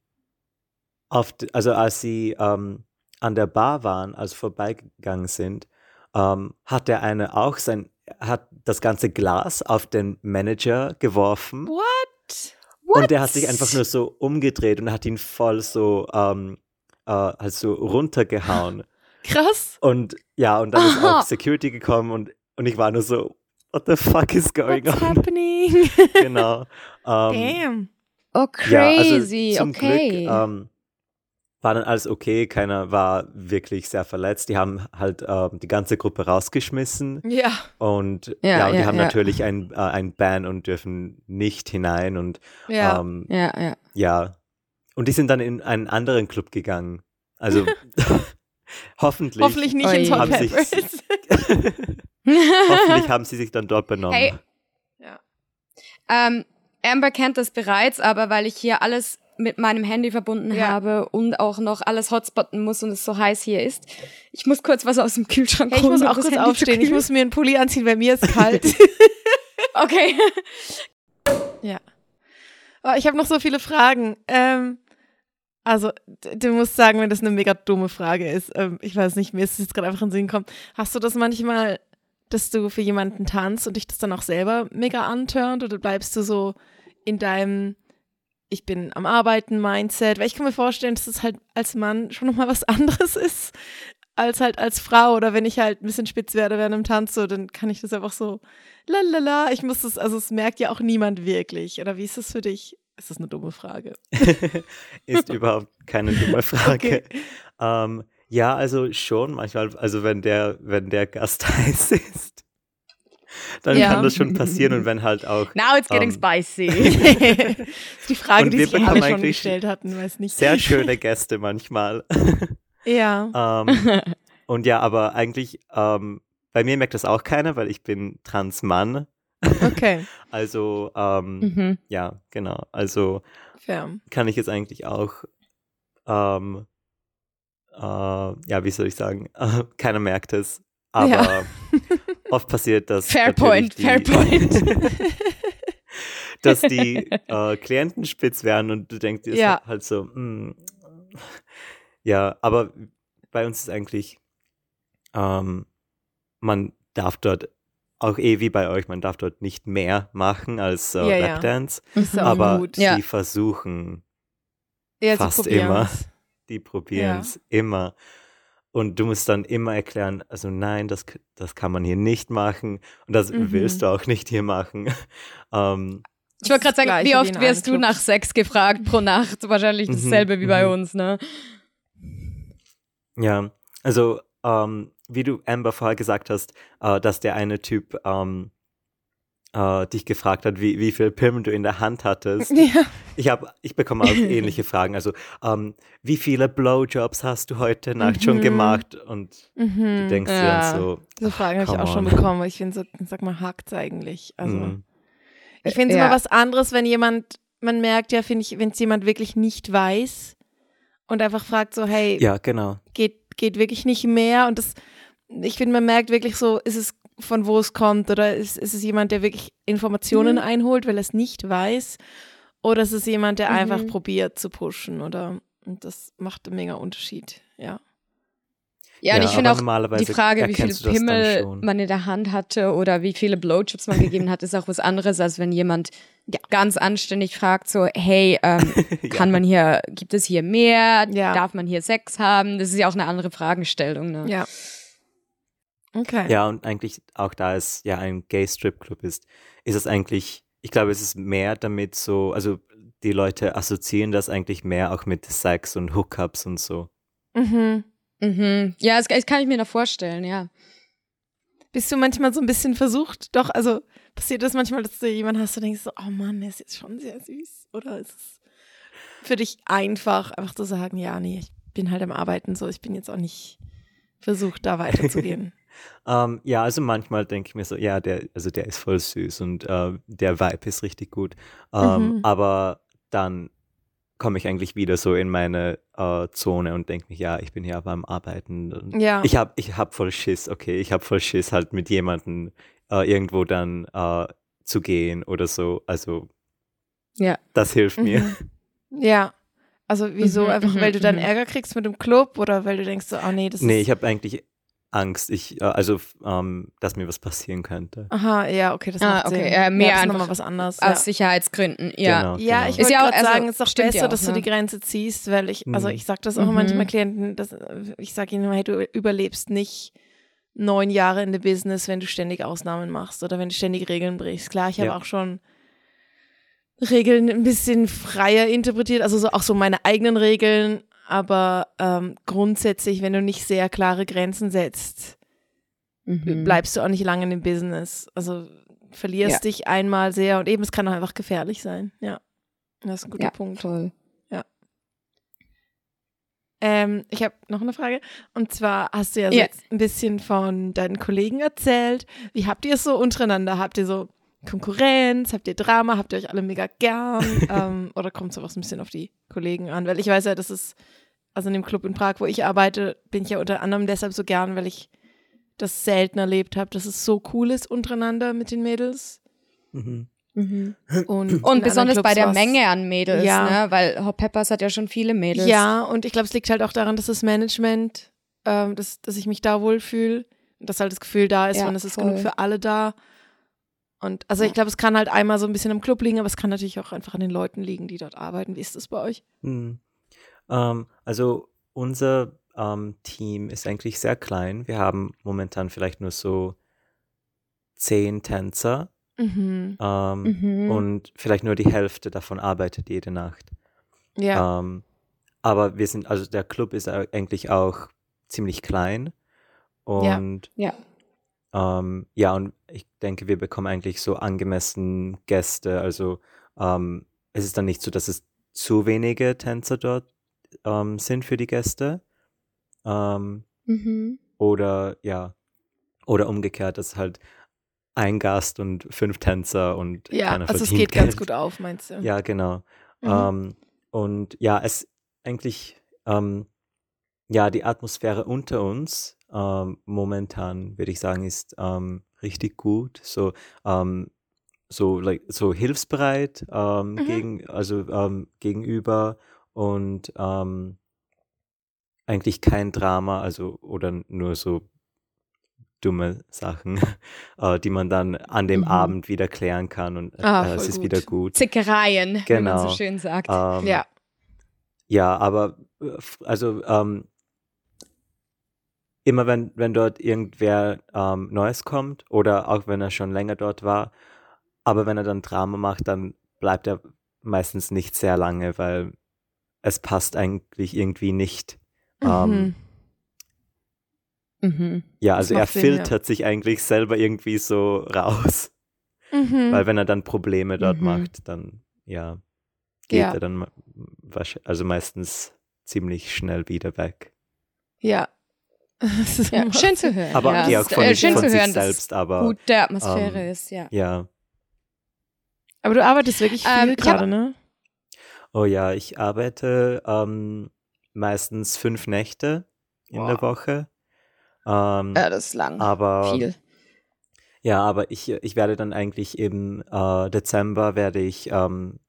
auf, also als sie ähm, an der Bar waren, also vorbeigegangen sind, ähm, hat der eine auch sein, hat das ganze Glas auf den Manager geworfen. What? Und der hat sich einfach nur so umgedreht und hat ihn voll so, ähm, äh, halt so runtergehauen. Krass. Und ja, und dann ist Aha. auch Security gekommen und, und ich war nur so, what the fuck is going What's on? happening? genau. Ähm, Damn. Oh, ja, also crazy. zum okay. Glück ähm, war dann alles okay, keiner war wirklich sehr verletzt. Die haben halt ähm, die ganze Gruppe rausgeschmissen Ja. und Ja, ja, und die ja, haben ja. natürlich ein, äh, ein Ban und dürfen nicht hinein und Ja. ähm, ja, ja. Ja. Und die sind dann in einen anderen Club gegangen. Also hoffentlich, Hoffentlich nicht. Hot Haben sich- hoffentlich haben sie sich dann dort benommen. Hey. ja. Ähm, Amber kennt das bereits, aber weil ich hier alles mit meinem Handy verbunden Ja. habe und auch noch alles hotspotten muss und es so heiß hier ist. Ich muss kurz was aus dem Kühlschrank Hey, ich holen, muss auch kurz Handy aufstehen. Ich muss mir einen Pulli anziehen, weil mir ist kalt. Okay. Oh, ich habe noch so viele Fragen. Ähm, also, du musst sagen, wenn das eine mega dumme Frage ist. Ähm, ich weiß nicht, mir ist es jetzt gerade einfach in den Sinn gekommen. Hast du das manchmal, dass du für jemanden tanzt und dich das dann auch selber mega antörnt oder bleibst du so in deinem ich bin am Arbeiten Mindset? Weil ich kann mir vorstellen, dass es halt als Mann schon nochmal was anderes ist als halt als Frau oder wenn ich halt ein bisschen spitz werde während dem Tanz, so, dann kann ich das einfach so, lalala, ich muss das, also es merkt ja auch niemand wirklich. Oder wie ist das für dich? Ist das eine dumme Frage? ist überhaupt keine dumme Frage. Okay. Ähm, ja, also schon manchmal, also wenn der, wenn der Gast heiß ist, dann Ja. kann das schon passieren und wenn halt auch Now it's getting Ähm, spicy. das ist die Frage, die sich alle schon gestellt hatten, weiß nicht. sehr schöne Gäste manchmal. Ja. ähm, und ja, aber eigentlich, ähm, bei mir merkt das auch keiner, weil ich bin Transmann. Okay, Also, ähm, mhm. ja, genau. Also fair. kann ich jetzt eigentlich auch, äh, ja, wie soll ich sagen, äh, keiner merkt es. Aber Ja. Oft passiert das. Fair natürlich point, fair die, point. dass die äh, Klienten spitz werden und du denkst dir Ja. halt so, hm, ja, aber bei uns ist eigentlich, ähm, man darf dort auch eh wie bei euch, man darf dort nicht mehr machen als äh, Ja, ja. Lapdance, auch aber gut. sie Ja. versuchen, Ja, fast immer. die probieren es immer. Und du musst dann immer erklären, also nein, das, das kann man hier nicht machen und das mhm. willst du auch nicht hier machen. ähm, ich wollte gerade sagen, wie oft wirst du nach Sex gefragt pro Nacht? Wahrscheinlich mhm, dasselbe mhm, wie bei uns, ne? Ja, also ähm, wie du Amber vorher gesagt hast, äh, dass der eine Typ ähm, äh, dich gefragt hat, wie, wie viel Pillen du in der Hand hattest. Ja. Ich, hab, ich bekomme auch ähnliche Fragen. Also, ähm, wie viele Blowjobs hast du heute Nacht mhm. schon gemacht? Und mhm. du denkst ja. dir so. So Fragen habe ich auch on. schon bekommen. Ich finde so, sag mal, hakt eigentlich. Also, mhm. ich finde es ja. immer was anderes, wenn jemand, man merkt ja, finde ich, wenn es jemand wirklich nicht weiß und einfach fragt so, hey, ja, genau. geht, geht wirklich nicht mehr. Und das, ich finde, man merkt wirklich so, ist es von wo es kommt oder ist, ist es jemand, der wirklich Informationen mhm. einholt, weil er es nicht weiß oder ist es jemand, der mhm. einfach probiert zu pushen oder und das macht einen mega Unterschied, ja. Ja, und ich finde auch die Frage, wie viele Pimmel man in der Hand hatte oder wie viele Blowjobs man gegeben hat, ist auch was anderes, als wenn jemand ja. ganz anständig fragt, so, hey, ähm, ja. kann man hier, gibt es hier mehr? Ja. Darf man hier Sex haben? Das ist ja auch eine andere Fragestellung. Ne? Ja. Okay. Ja, und eigentlich auch da es ja ein Gay-Strip-Club ist, ist es eigentlich, ich glaube, es ist mehr damit so, also die Leute assoziieren das eigentlich mehr auch mit Sex und Hookups und so. Mhm. Mhm. Ja, das, das kann ich mir da vorstellen, ja. Bist du manchmal so ein bisschen versucht? Doch, also passiert das manchmal, dass du jemanden hast, du denkst so, oh Mann, der ist jetzt schon sehr süß? Oder ist es für dich einfach, einfach zu sagen, ja, nee, ich bin halt am Arbeiten, so, ich bin jetzt auch nicht versucht, da weiterzugehen? Ähm, ja, also manchmal denke ich mir so, ja, der, also der ist voll süß und äh, der Vibe ist richtig gut. Ähm, mhm. Aber dann komme ich eigentlich wieder so in meine äh, Zone und denke mich, ja, ich bin hier beim Arbeiten. Und ja. Ich habe ich hab voll Schiss, okay, ich habe voll Schiss, halt mit jemandem äh, irgendwo dann äh, zu gehen oder so. Also, ja. das hilft mhm. mir. Ja. Also wieso? Mhm, Einfach, weil du dann mhm. Ärger kriegst mit dem Club oder weil du denkst so, oh nee, das nee, ist... Nee, ich habe eigentlich Angst, ich, äh, also, ähm, dass mir was passieren könnte. Aha, ja, okay, das ah, macht okay. Sinn. Äh, mehr ja, einfach was anderes. Aus ja. Sicherheitsgründen, ja. Genau, ja, genau. ich wollte ja auch also, sagen, es ist doch besser, ja auch, dass ne? du die Grenze ziehst, weil ich, also mhm. ich sage das auch mhm. manchmal Klienten, dass, ich sage ihnen immer, hey, du überlebst nicht neun Jahre in der Business, wenn du ständig Ausnahmen machst oder wenn du ständig Regeln brichst. Klar, ich habe auch schon Regeln ein bisschen freier interpretiert, also so, auch so meine eigenen Regeln, aber ähm, grundsätzlich, wenn du nicht sehr klare Grenzen setzt, mhm. bleibst du auch nicht lange in dem Business. Also verlierst ja. dich einmal sehr und eben es kann auch einfach gefährlich sein. Ja, das ist ein guter ja, Punkt. Toll. Ja. Ähm, ich habe noch eine Frage. Und zwar hast du ja, ja. jetzt ein bisschen von deinen Kollegen erzählt. Wie habt ihr es so untereinander? Habt ihr so Konkurrenz? Habt ihr Drama? Habt ihr euch alle mega gern? ähm, oder kommt sowas ein bisschen auf die Kollegen an? Weil ich weiß ja, dass es also in dem Club in Prag, wo ich arbeite, bin ich ja unter anderem deshalb so gern, weil ich das selten erlebt habe, dass es so cool ist untereinander mit den Mädels. Mhm. Mhm. Und, und besonders bei der Menge an Mädels, ja. ne? weil Hot Peppers hat ja schon viele Mädels. Ja, und ich glaube, es liegt halt auch daran, dass das Management, ähm, dass, dass ich mich da wohlfühle und dass halt das Gefühl da ist, ja, und es ist genug für alle da. Und also ich glaube, es kann halt einmal so ein bisschen im Club liegen, aber es kann natürlich auch einfach an den Leuten liegen, die dort arbeiten. Wie ist das bei euch? Mhm. Ähm, also unser ähm, Team ist eigentlich sehr klein. Wir haben momentan vielleicht nur so zehn Tänzer mhm. Ähm, mhm. und vielleicht nur die Hälfte davon arbeitet jede Nacht. Ja. Ähm, aber wir sind, also der Club ist eigentlich auch ziemlich klein und ja, ja. Ähm, ja und ich denke, wir bekommen eigentlich so angemessen Gäste. Also ähm, es ist dann nicht so, dass es zu wenige Tänzer dort ähm, sind für die Gäste. Ähm, mhm. Oder ja, oder umgekehrt, dass halt ein Gast und fünf Tänzer und ja, also es geht Geld. ganz gut auf, meinst du? Ja, genau. Mhm. Ähm, und ja, es eigentlich ähm, ja die Atmosphäre unter uns ähm, momentan würde ich sagen ist ähm, richtig gut. So ähm, so like, so hilfsbereit ähm, mhm. gegen also gegenüber und ähm, eigentlich kein Drama, also oder nur so dumme Sachen, äh, die man dann an dem mhm. Abend wieder klären kann und äh, ah, es ist gut. wieder gut. Zickereien, genau. wie man so genau. schön sagt. Ähm, ja. Ja, aber äh, also ähm, immer wenn, wenn dort irgendwer ähm, Neues kommt oder auch wenn er schon länger dort war, aber wenn er dann Drama macht, dann bleibt er meistens nicht sehr lange, weil es passt eigentlich irgendwie nicht. Ähm, Mhm. Mhm. ja, also er macht Sinn, filtert sich eigentlich selber irgendwie so raus, Mhm. weil wenn er dann Probleme dort Mhm. macht, dann ja, geht Ja. er dann also meistens ziemlich schnell wieder weg. Ja. Ja, schön zu hören. Aber ja, ja, es ist, von, äh, sich- schön von zu sich hören, dass es selbst, aber gute Atmosphäre ähm, ist, ja. ja. Aber du arbeitest wirklich viel Ähm, ich hab- gerade, ne? Oh ja, ich arbeite ähm, meistens fünf Nächte in der Woche. Ähm, Ja, das ist lang. aber Viel. ja, aber ich, ich werde dann eigentlich im äh, Dezember werde ich ähm,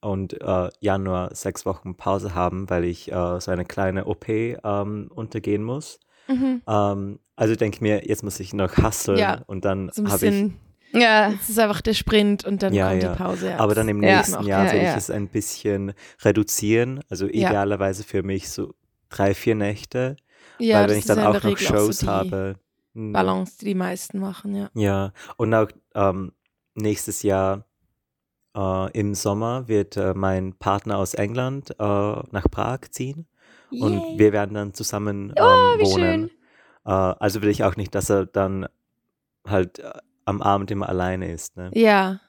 und äh, Januar sechs Wochen Pause haben, weil ich äh, so eine kleine OP ähm, untergehen muss. Mhm. Ähm, also denke ich mir, jetzt muss ich noch hustlen Ja, und dann So habe ich Ja, es ist einfach der Sprint und dann Ja, kommt ja. die Pause. Ja. Aber dann im Ja. nächsten Jahr ja, will ja. ich es ein bisschen reduzieren. Also Ja. idealerweise für mich so drei, vier Nächte. ja, weil wenn ich dann auch noch Regel auch so Shows die habe. hm, Balance, die die meisten machen, ja. Ja, und auch ähm, nächstes Jahr äh, im Sommer wird äh, mein Partner aus England äh, nach Prag ziehen. Und wir werden dann zusammen ähm, Oh, wie wohnen. Äh, also will ich auch nicht, dass er dann halt äh, am Abend immer alleine ist. Ne? Ja.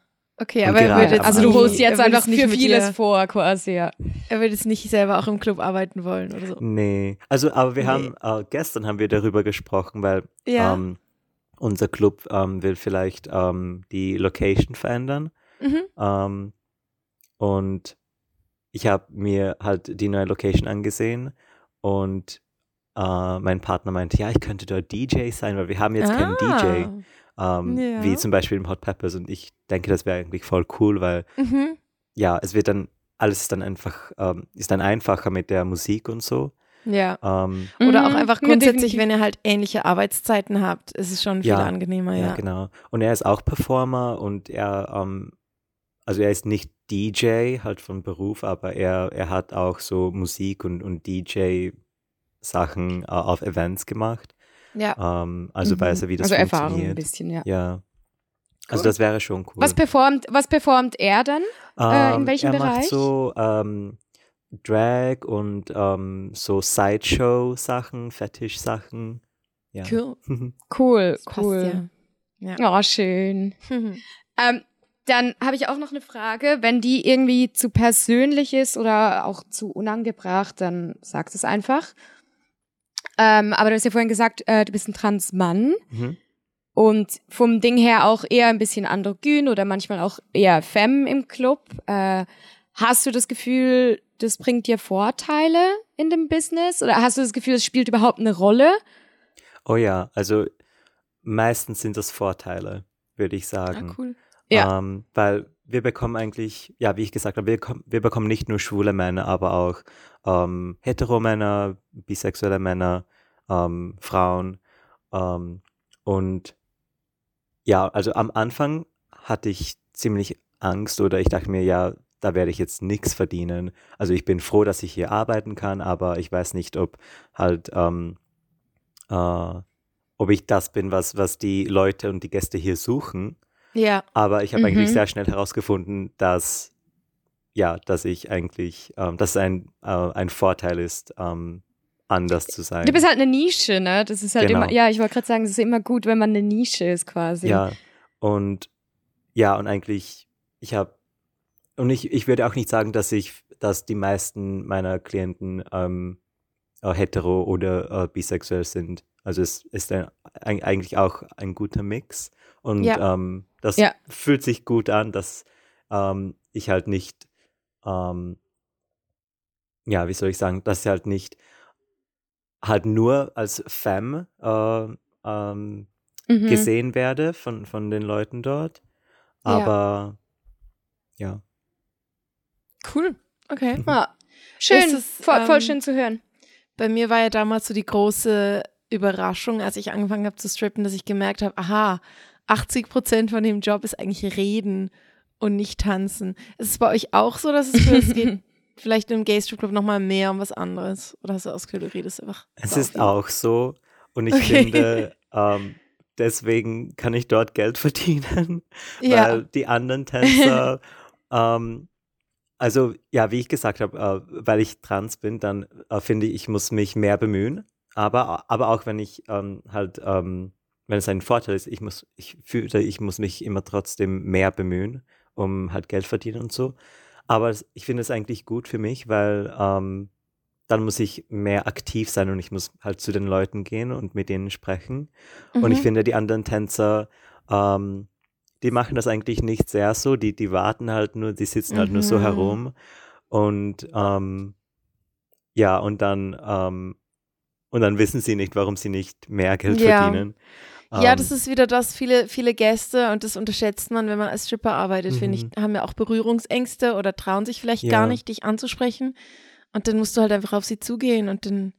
Okay, Und aber er würde jetzt also du holst jetzt einfach es nicht für vieles dir- vor, quasi, ja. Er würde jetzt nicht selber auch im Club arbeiten wollen oder so. Nee, also aber wir Nee. haben, äh, gestern haben wir darüber gesprochen, weil Ja. ähm, unser Club ähm, will vielleicht ähm, die Location verändern. Mhm. Ähm, und ich habe mir halt die neue Location angesehen und äh, mein Partner meinte, ja, ich könnte dort DJ sein, weil wir haben jetzt keinen DJ, Ah. Ähm, Ja. wie zum Beispiel im Hot Peppers. Und ich denke, das wäre eigentlich voll cool, weil Mhm. ja, es wird dann, alles ist dann einfach, ähm, ist dann einfacher mit der Musik und so. Ja. Ähm, Oder auch Mhm, einfach grundsätzlich, wenn ihr halt ähnliche Arbeitszeiten habt, ist es schon viel Ja. angenehmer, Ja, ja. genau. Und er ist auch Performer und er, ähm, also er ist nicht DJ halt von Beruf, aber er, er hat auch so Musik und, und DJ-Sachen äh, auf Events gemacht. Ja. Ähm, also Mhm. weiß er, wie das also Erfahrung ein funktioniert. bisschen, ja. Ja. Also Cool. das wäre schon cool. Was performt, was performt er dann? äh, in Ähm, welchem er macht Bereich? so ähm, Drag und ähm, so Sideshow-Sachen, Fetish-Sachen. Ja. Cool. Cool, cool. ja. Ja. Oh, schön. Ähm, dann habe ich auch noch eine Frage. Wenn die irgendwie zu persönlich ist oder auch zu unangebracht, dann sagt es einfach. Ähm, aber du hast ja vorhin gesagt, äh, du bist ein Transmann Mhm. und vom Ding her auch eher ein bisschen androgyn oder manchmal auch eher femme im Club. Äh, hast du das Gefühl, das bringt dir Vorteile in dem Business? Oder hast du das Gefühl, es spielt überhaupt eine Rolle? Oh ja, also meistens sind das Vorteile, würde ich Ah, sagen. cool. Ja. Ähm, weil wir bekommen eigentlich, ja, wie ich gesagt habe, wir, wir bekommen nicht nur schwule Männer, aber auch ähm, hetero-Männer, bisexuelle Männer, ähm, Frauen. Ähm, und ja, also am Anfang hatte ich ziemlich Angst oder ich dachte mir, ja, da werde ich jetzt nichts verdienen. Also ich bin froh, dass ich hier arbeiten kann, aber ich weiß nicht, ob halt, ähm, äh, ob ich das bin, was, was die Leute und die Gäste hier suchen. Ja. Aber ich habe Mhm. eigentlich sehr schnell herausgefunden, dass ja, dass ich eigentlich, ähm, dass es ein, äh, ein Vorteil ist, ähm, anders zu sein. Du bist halt eine Nische, ne? Das ist halt Genau. immer, ja, ich wollte gerade sagen, es ist immer gut, wenn man eine Nische ist quasi. Ja, und ja, und eigentlich, ich habe, und ich, ich würde auch nicht sagen, dass ich, dass die meisten meiner Klienten ähm, äh, hetero oder äh, bisexuell sind. Also es ist ein, ein, eigentlich auch ein guter Mix. Und Ja. ähm, das Ja. fühlt sich gut an, dass ähm, ich halt nicht, ähm, ja, wie soll ich sagen, dass ich halt nicht halt nur als Femme äh, ähm, Mhm. gesehen werde von, von den Leuten dort. Ja. Aber ja. Cool. Okay. Ja. Schön, Ist es, voll, voll ähm, schön zu hören. Bei mir war ja damals so die große Überraschung, als ich angefangen habe zu strippen, dass ich gemerkt habe, aha, 80 Prozent von dem Job ist eigentlich reden und nicht tanzen. Ist es bei euch auch so, dass es, für, es geht vielleicht im Gay Strip Club nochmal mehr um was anderes? Oder hast du ausgehört, du redest einfach? Es ist viel? auch so. Und ich okay. finde, ähm, deswegen kann ich dort Geld verdienen, ja. weil die anderen Tänzer, ähm, also ja, wie ich gesagt habe, äh, weil ich trans bin, dann äh, finde ich, ich muss mich mehr bemühen. Aber, aber auch wenn ich ähm, halt, ähm, wenn es ein Vorteil ist, ich muss, ich fühle, ich muss mich immer trotzdem mehr bemühen, um halt Geld verdienen und so. Aber ich finde es eigentlich gut für mich, weil ähm, dann muss ich mehr aktiv sein und ich muss halt zu den Leuten gehen und mit denen sprechen. Mhm. Und ich mhm. finde, die anderen Tänzer, ähm, die machen das eigentlich nicht sehr so. Die, die warten halt nur, die sitzen mhm. halt nur so mhm. herum. Und ähm, ja, und dann, ähm, und dann wissen sie nicht, warum sie nicht mehr Geld ja. verdienen. Ja, das ähm. ist wieder das, viele, viele Gäste und das unterschätzt man, wenn man als Stripper arbeitet, finde ich, haben ja auch Berührungsängste oder trauen sich vielleicht ja. gar nicht, dich anzusprechen. Und dann musst du halt einfach auf sie zugehen und dann.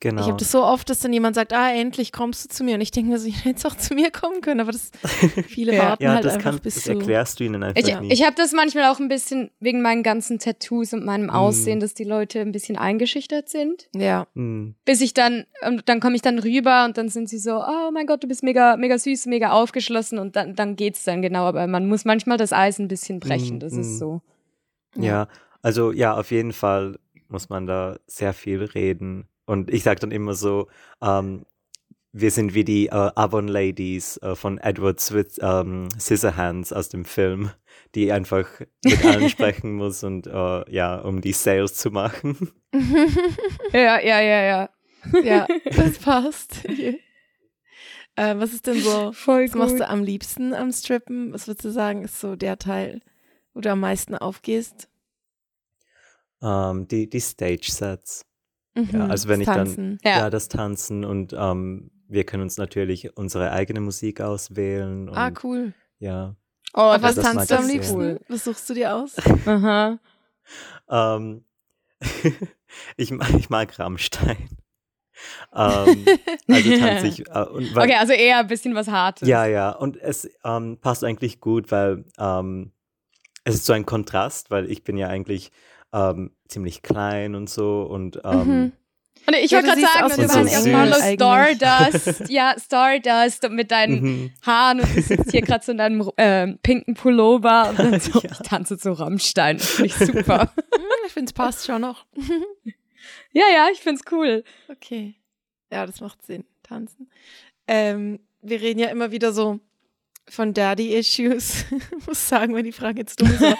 Genau. Ich habe das so oft, dass dann jemand sagt, ah, endlich kommst du zu mir. Und ich denke mir so, ich hätte jetzt auch zu mir kommen können, aber das, viele warten ja, halt das einfach kann, bis das erklärst du ihnen einfach ich. Ich habe das manchmal auch ein bisschen wegen meinen ganzen Tattoos und meinem Aussehen, mm. dass die Leute ein bisschen eingeschüchtert sind. Ja. Mm. Bis ich dann, und dann komme ich dann rüber und dann sind sie so, oh mein Gott, du bist mega, mega süß, mega aufgeschlossen und dann, dann geht's dann genau. Aber man muss manchmal das Eis ein bisschen brechen, mm, das ist so. Ja. ja, also ja, auf jeden Fall muss man da sehr viel reden. Und ich sage dann immer so, ähm, wir sind wie die äh, Avon Ladies äh, von Edward Switz, ähm, Scissorhands aus dem Film, die einfach mit allen sprechen muss und äh, ja, um die Sales zu machen. ja, ja, ja, ja. Ja, das passt. äh, was ist denn so, Voll was gut. machst du am liebsten am Strippen? Was würdest du sagen, ist so der Teil, wo du am meisten aufgehst? ähm, die, die Stage-Sets. Mhm, ja, also wenn ich Tanzen. dann, ja. ja. das Tanzen und ähm, wir können uns natürlich unsere eigene Musik auswählen. ah, cool. Ja. Oh, also was tanzt du am liebsten? Cool. Was suchst du dir aus? Aha. ähm, ich, ich mag Rammstein. ähm, also tanze ich. Äh, und weil, okay, also eher ein bisschen was Hartes. Ja, ja. Und es ähm, passt eigentlich gut, weil ähm, es ist so ein Kontrast, weil ich bin ja eigentlich ähm, ziemlich klein und so und ähm, mhm. Und ich ja, wollte gerade sagen, du warst ja voll Stardust, ja, Stardust mit deinen mhm. Haaren und du sitzt hier gerade so in deinem äh, pinken Pullover und dann so, ja. ich tanze zu Rammstein. Finde ich super. ich finde es passt schon noch. ja, ja, ich finde es cool. Okay. Ja, das macht Sinn, tanzen. Ähm, wir reden ja immer wieder so von Daddy-Issues. ich muss sagen, wenn die Frage jetzt dumm ist.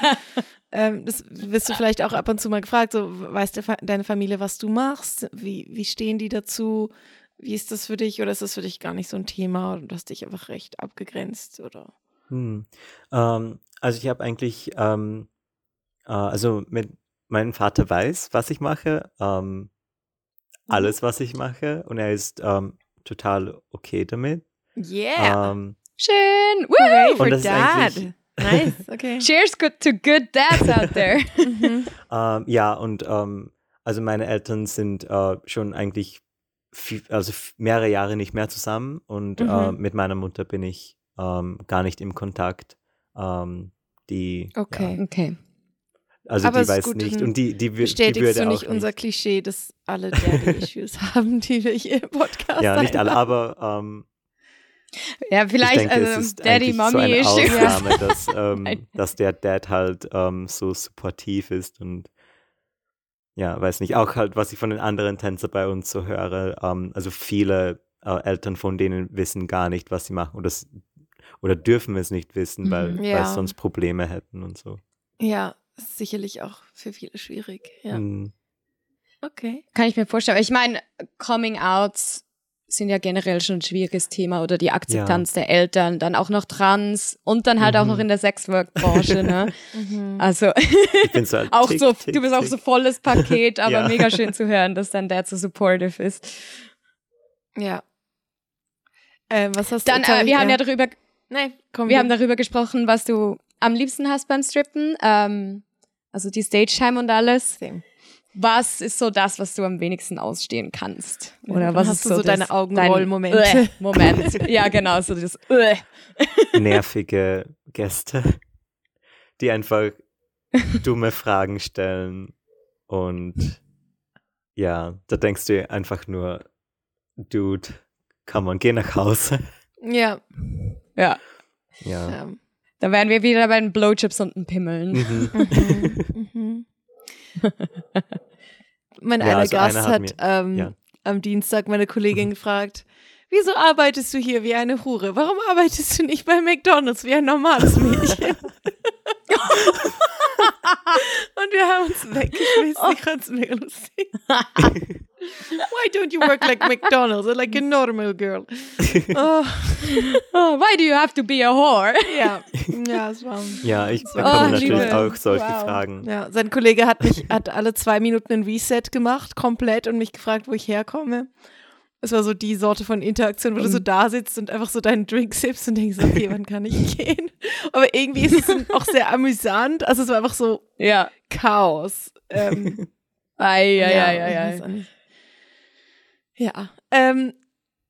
Ähm, das wirst du vielleicht auch ab und zu mal gefragt, so weiß deine Familie, was du machst? Wie, wie stehen die dazu? Wie ist das für dich oder ist das für dich gar nicht so ein Thema und du hast dich einfach recht abgegrenzt oder? Hm. Ähm, also ich habe eigentlich, ähm, äh, also mit meinem Vater weiß, was ich mache, ähm, mhm. alles, was ich mache und er ist ähm, total okay damit. Yeah. Ähm, Schön. Woo! For Dad. Nice, okay. Cheers to good dads out there. mhm. ähm, ja, und ähm, also meine Eltern sind äh, schon eigentlich viel, also mehrere Jahre nicht mehr zusammen und äh, mhm. äh, mit meiner Mutter bin ich ähm, gar nicht im Kontakt. Ähm, die okay, ja, okay. Also Aber die weiß gut, nicht und die die, bestätigst die würde du nicht unser Klischee, dass alle Daddy-Issues haben, die wir hier im Podcast Ja, nicht alle, aber ähm, ja, vielleicht denke, also Daddy, Mommy so eine Ausnahme, dass, ähm, dass der Dad halt ähm, so supportiv ist und ja, weiß nicht, auch halt, was ich von den anderen Tänzern bei uns so höre, ähm, also viele äh, Eltern von denen wissen gar nicht, was sie machen oder, oder dürfen es nicht wissen, weil, mhm, ja. weil sonst Probleme hätten und so. Ja, sicherlich auch für viele schwierig, ja. Mhm. Okay. Kann ich mir vorstellen. Ich meine, Coming Outs sind ja generell schon ein schwieriges Thema oder die Akzeptanz ja. der Eltern, dann auch noch trans und dann halt mhm. auch noch in der Sexwork-Branche, ne? mhm. Also so auch tick, so, tick, du bist tick. auch so volles Paket, aber ja. mega schön zu hören, dass dein Dad so supportive ist. Ja. Äh, was hast dann, du? Dann, äh, wir haben ja darüber, nein, komm, wir haben darüber gesprochen, was du am liebsten hast beim Strippen, ähm, also die Stage-Time und alles. Same was ist so das, was du am wenigsten ausstehen kannst? Oder ja, was hast ist so, so deine Augenrollmomente? Äh, Moment. ja, genau, so das nervige Gäste, die einfach dumme Fragen stellen und ja, da denkst du einfach nur, Dude, come on, geh nach Hause. Ja. Ja. Ja. ja. Da wären wir wieder bei den Blowchips und den Pimmeln. Mhm. Mhm. Mhm. mein Ja, einer also Gast einer hat, hat mir- ähm, ja. am Dienstag meine Kollegin gefragt, wieso arbeitest du hier wie eine Hure? Warum arbeitest du nicht bei McDonalds wie ein normales Mädchen? Und wir haben uns weggeschmissen. Ich fand es mega lustig. Why don't you work like McDonald's or like a normal girl? Oh, Oh, why do you have to be a whore? ja, ja, es war. Ja, ich Oh, bekomme natürlich Liebe. auch solche Wow. Fragen. Ja, sein Kollege hat mich hat alle zwei Minuten ein Reset gemacht, komplett, und mich gefragt, wo ich herkomme. Es war so die Sorte von Interaktion, wo du so da sitzt und einfach so deinen Drink sippst und denkst, okay, wann kann ich gehen? Aber irgendwie ist es auch sehr amüsant. Also es war einfach so Ja. Chaos. Ähm, Ei, ei, ja, ei, ei, ei. Ja. Ähm,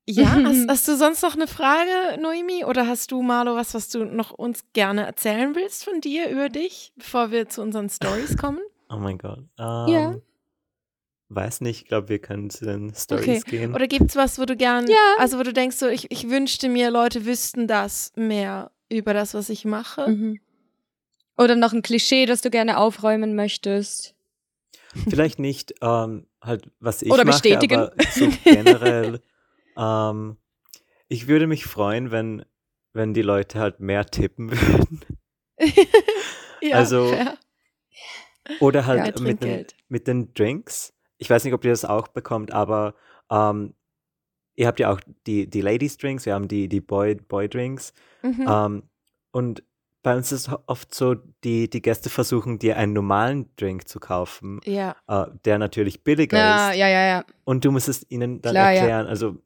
ja, hast, hast du sonst noch eine Frage, Noemi? Oder hast du, Marlo, was, was du noch uns gerne erzählen willst von dir, über dich, bevor wir zu unseren Stories kommen? Oh mein Gott. Ja. Ähm, Weiß nicht, ich glaube, wir können zu den Stories gehen. Oder gibt es was, wo du gern, Ja. also wo du denkst, so, ich, ich wünschte mir, Leute wüssten das mehr über das, was ich mache? Mhm. Oder noch ein Klischee, das du gerne aufräumen möchtest. Vielleicht nicht ähm, halt, was ich Oder mache, bestätigen. aber so generell. ähm, ich würde mich freuen, wenn, wenn die Leute halt mehr tippen würden. ja, Also, fair. Oder Ja, halt mit, den, mit den Drinks. Ich weiß nicht, ob ihr das auch bekommt, aber ähm, ihr habt ja auch die, die Ladies Drinks, wir haben die, die Boy, Boy Drinks. Mhm. Ähm, und bei uns ist oft so, die, die Gäste versuchen, dir einen normalen Drink zu kaufen, ja. äh, der natürlich billiger Ja, ist. ja, ja, ja. Und du musst es ihnen dann Klar, ja. erklären. Also,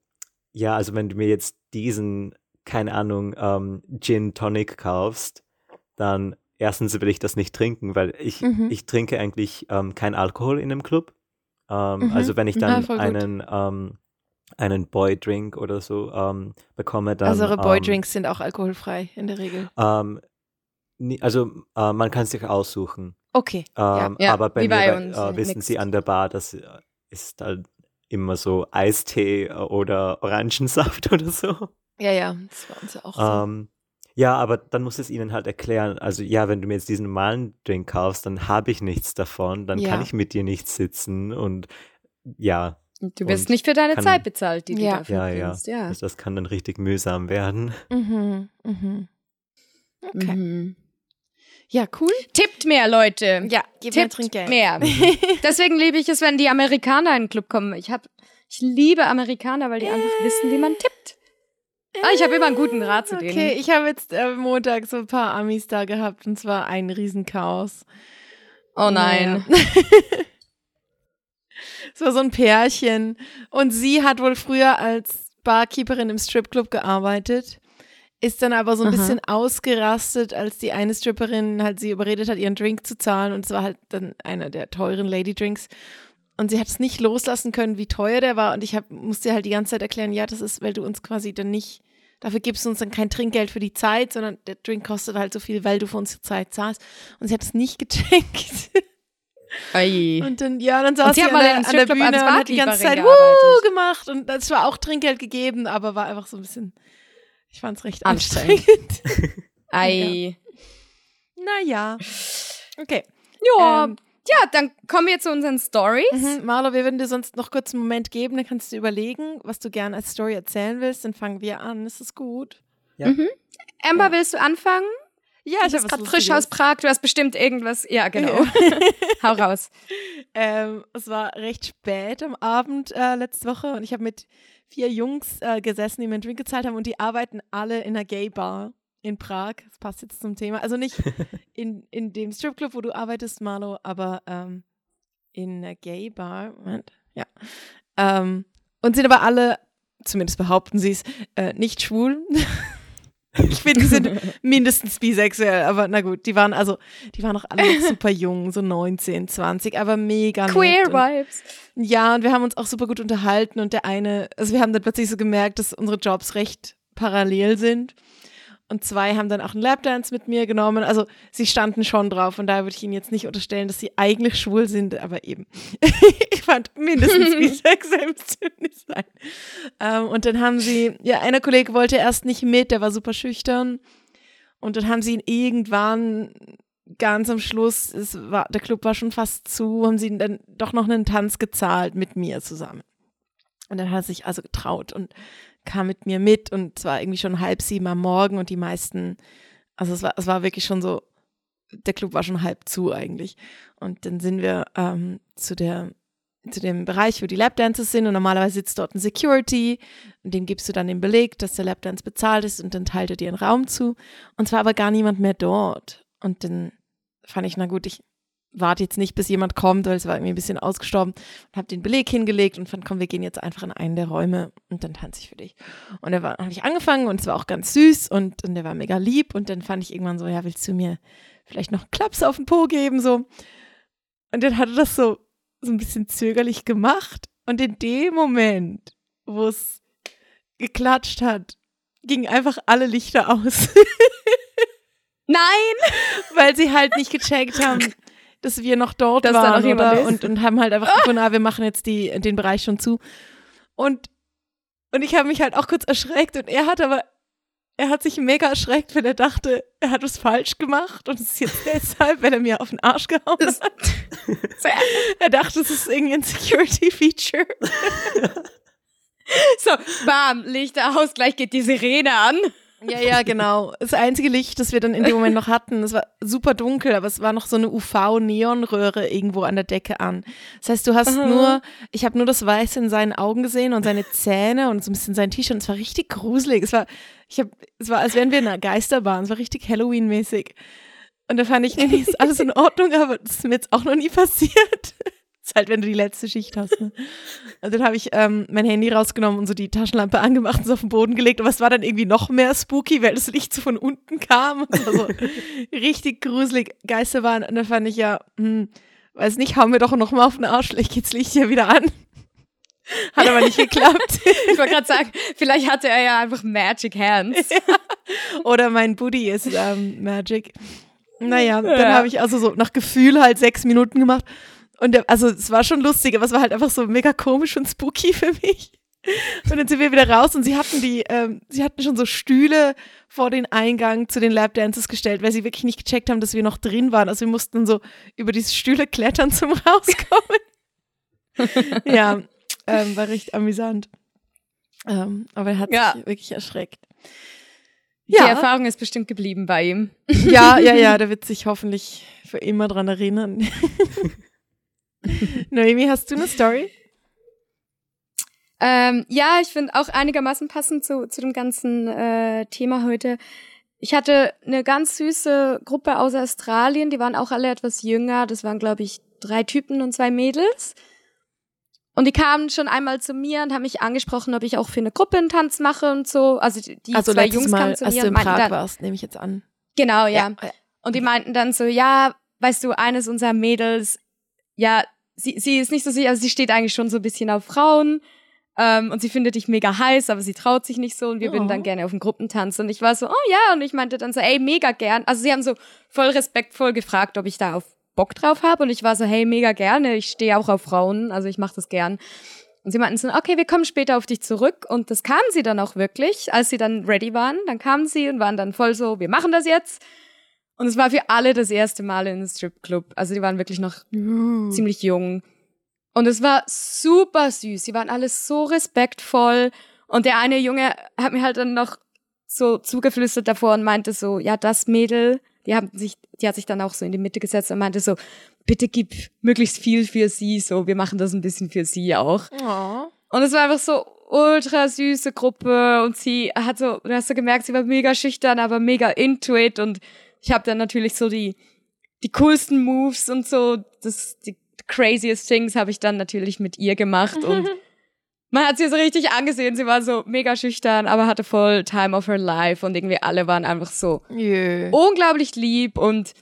ja, also wenn du mir jetzt diesen, keine Ahnung, ähm, Gin Tonic kaufst, dann erstens will ich das nicht trinken, weil ich, Mhm. ich trinke eigentlich ähm, kein Alkohol in dem Club. Ähm, Mhm. Also wenn ich dann gut. einen, ähm, einen Boy-Drink oder so ähm, bekomme, dann. also eure ähm, Boydrinks sind auch alkoholfrei in der Regel. Also äh, man kann sich aussuchen. Okay. Ähm, Ja, aber bei wie mir bei uns, äh, äh, wissen sie an der Bar, das äh, ist halt immer so Eistee äh, oder Orangensaft oder so. Ja, ja, das war uns ja auch so. Ähm, ja, aber dann muss es ihnen halt erklären. Also ja, wenn du mir jetzt diesen normalen Drink kaufst, dann habe ich nichts davon, dann kann Ja. ich mit dir nicht sitzen und ja, Und du wirst Und nicht für deine kann- Zeit bezahlt, die du Ja. dafür ja, ja. Ja. Also das kann dann richtig mühsam werden. Mhm, mhm. Okay. Mhm. Ja, cool. Tippt mehr, Leute. Ja, mir Tippt Trinkgeld. mehr. Deswegen liebe ich es, wenn die Amerikaner in den Club kommen. Ich, hab, ich liebe Amerikaner, weil die einfach wissen, wie man tippt. Ah, ich habe immer einen guten Rat zu denen. Okay, ich habe jetzt äh, Montag so ein paar Amis da gehabt und zwar ein Riesenchaos. oh nein. Naja. Es war so ein Pärchen und sie hat wohl früher als Barkeeperin im Stripclub gearbeitet, ist dann aber so ein Aha. bisschen ausgerastet, als die eine Stripperin halt sie überredet hat, ihren Drink zu zahlen und es war halt dann einer der teuren Lady Drinks. Und sie hat es nicht loslassen können, wie teuer der war. Und ich hab, musste halt die ganze Zeit erklären, ja, das ist, weil du uns quasi dann nicht, dafür gibst du uns dann kein Trinkgeld für die Zeit, sondern der Drink kostet halt so viel, weil du für uns die Zeit zahlst. Und sie hat es nicht gecheckt. Ei. Und dann, ja, dann saß sie an der, an der Bühne und hat die ganze Zeit Wuh gemacht. Und das war auch Trinkgeld gegeben, aber war einfach so ein bisschen, ich fand es recht Anstrengend. anstrengend. Ei. naja. Okay. Ja. Ähm, ja, dann kommen wir zu unseren Stories. Mhm. Marlo, wir würden dir sonst noch kurz einen Moment geben, dann kannst du überlegen, was du gerne als Story erzählen willst. Dann fangen wir an. Ist das gut? Ja. Mhm. Amber, Ja. willst du anfangen? Ja, Du bist gerade frisch aus Prag, du hast bestimmt irgendwas. Ja, genau. Hau raus. Ähm, es war recht spät am Abend äh, letzte Woche und ich habe mit vier Jungs äh, gesessen, die mir einen Drink gezahlt haben und die arbeiten alle in einer Gay-Bar in Prag. Das passt jetzt zum Thema. Also nicht in, in dem Stripclub, wo du arbeitest, Marlo, aber ähm, in einer Gay-Bar. Moment, ja. Ähm, und sind aber alle, zumindest behaupten sie es, äh, nicht schwul. ich finde, die sind mindestens bisexuell, aber na gut, die waren also, die waren auch alle super jung, so 19, 20, aber mega Queer und- Vibes. ja, und wir haben uns auch super gut unterhalten und der eine, also wir haben dann plötzlich so gemerkt, dass unsere Jobs recht parallel sind. Und zwei haben dann auch einen Lapdance mit mir genommen. Also sie standen schon drauf und da würde ich ihnen jetzt nicht unterstellen, dass sie eigentlich schwul sind, aber eben. ich fand mindestens bisexuell nicht sein. Ähm, und dann haben sie, ja, einer Kollege wollte erst nicht mit, der war super schüchtern. Und dann haben sie ihn irgendwann ganz am Schluss, es war, der Club war schon fast zu, haben sie dann doch noch einen Tanz gezahlt mit mir zusammen. Und dann hat er sich also getraut und kam mit mir mit und es war irgendwie schon halb sieben am Morgen und die meisten, also es war, es war wirklich schon so, der Club war schon halb zu eigentlich. Und dann sind wir ähm, zu der zu dem Bereich, wo die Lapdances sind und normalerweise sitzt dort ein Security und dem gibst du dann den Beleg, dass der Lapdance bezahlt ist und dann teilt er dir einen Raum zu. Und zwar aber gar niemand mehr dort. Und dann fand ich, na gut, ich warte jetzt nicht, bis jemand kommt, weil es war irgendwie ein bisschen ausgestorben und habe den Beleg hingelegt und fand, komm, wir gehen jetzt einfach in einen der Räume und dann tanze ich für dich. Und dann habe ich angefangen und es war auch ganz süß und, und der war mega lieb und dann fand ich irgendwann so, ja, willst du mir vielleicht noch einen Klaps auf den Po geben, so. Und dann hat er das so, so ein bisschen zögerlich gemacht und in dem Moment, wo es geklatscht hat, gingen einfach alle Lichter aus. Nein! Weil sie halt nicht gecheckt haben, dass wir noch dort dass waren noch oder, und, und haben halt einfach gefunden, ah, wir machen jetzt die, den Bereich schon zu. Und, und ich habe mich halt auch kurz erschreckt und er hat aber, er hat sich mega erschreckt, weil er dachte, er hat was falsch gemacht und es ist jetzt deshalb, weil er mir auf den Arsch gehauen hat. er dachte, es ist irgendwie ein Security-Feature. so, bam, Lichter aus, gleich geht die Sirene an. Ja, ja, genau. Das einzige Licht, das wir dann in dem Moment noch hatten, es war super dunkel, aber es war noch so eine UV-Neonröhre irgendwo an der Decke an. Das heißt, du hast Aha. nur, ich habe nur das Weiße in seinen Augen gesehen und seine Zähne und so ein bisschen sein T-Shirt. Es war richtig gruselig. Es war, ich habe, es war, als wären wir in einer Geisterbahn. Es war richtig Halloween-mäßig. Und da fand ich, nee, ist alles in Ordnung, aber das ist mir jetzt auch noch nie passiert ist halt, wenn du die letzte Schicht hast. Ne? Also dann habe ich ähm, mein Handy rausgenommen und so die Taschenlampe angemacht und es auf den Boden gelegt. Aber es war dann irgendwie noch mehr spooky, weil das Licht so von unten kam. Also richtig gruselig. Geister waren. Und dann fand ich ja, hm, weiß nicht, hauen wir doch noch mal auf den Arsch, vielleicht geht's Licht hier wieder an. Hat aber nicht geklappt. ich wollte gerade sagen, vielleicht hatte er ja einfach Magic Hands. Ja. Oder mein Buddy ist ähm, Magic. Naja, dann ja. habe ich also so nach Gefühl halt sechs Minuten gemacht. Und der, also es war schon lustig, aber es war halt einfach so mega komisch und spooky für mich. Und dann sind wir wieder raus und sie hatten die, ähm, sie hatten schon so Stühle vor den Eingang zu den Lapdances gestellt, weil sie wirklich nicht gecheckt haben, dass wir noch drin waren. Also wir mussten so über diese Stühle klettern zum Rauskommen. ja, ähm, war recht amüsant. Ähm, aber er hat ja. sich wirklich erschreckt. Ja. Die Erfahrung ist bestimmt geblieben bei ihm. Ja, ja, ja, der wird sich hoffentlich für immer dran erinnern. Noemi, hast du eine Story? Ähm, ja, ich finde auch einigermaßen passend zu, zu dem ganzen äh, Thema heute. Ich hatte eine ganz süße Gruppe aus Australien, die waren auch alle etwas jünger. Das waren, glaube ich, drei Typen und zwei Mädels. Und die kamen schon einmal zu mir und haben mich angesprochen, ob ich auch für eine Gruppe einen Tanz mache und so. Also die also zwei Jungs Mal, kamen zu als mir du in Prag dann, warst, nehme ich jetzt an. Genau, ja. ja. Und die meinten dann so, ja, weißt du, eines unserer Mädels, ja, sie, sie ist nicht so sicher, also sie steht eigentlich schon so ein bisschen auf Frauen ähm, und sie findet dich mega heiß, aber sie traut sich nicht so und wir oh. würden dann gerne auf einen Gruppentanz. Und ich war so, oh ja, und ich meinte dann so, ey, mega gern. Also sie haben so voll respektvoll gefragt, ob ich da auf Bock drauf habe und ich war so, hey, mega gerne, ich stehe auch auf Frauen, also ich mache das gern. Und sie meinten so, okay, wir kommen später auf dich zurück. Und das kamen sie dann auch wirklich, als sie dann ready waren. Dann kamen sie und waren dann voll so, wir machen das jetzt. Und es war für alle das erste Mal in einem Stripclub. Also die waren wirklich noch uh. ziemlich jung. Und es war super süß. Sie waren alle so respektvoll. Und der eine Junge hat mir halt dann noch so zugeflüstert davor und meinte so, ja, das Mädel, die haben sich, die hat sich dann auch so in die Mitte gesetzt und meinte so, bitte gib möglichst viel für sie, so, wir machen das ein bisschen für sie auch. Oh. Und es war einfach so ultra süße Gruppe und sie hat so, du hast so gemerkt, sie war mega schüchtern, aber mega into it und ich habe dann natürlich so die, die coolsten Moves und so, das, die craziest things habe ich dann natürlich mit ihr gemacht und man hat sie so richtig angesehen. Sie war so mega schüchtern, aber hatte voll Time of her life und irgendwie alle waren einfach so yeah. unglaublich lieb und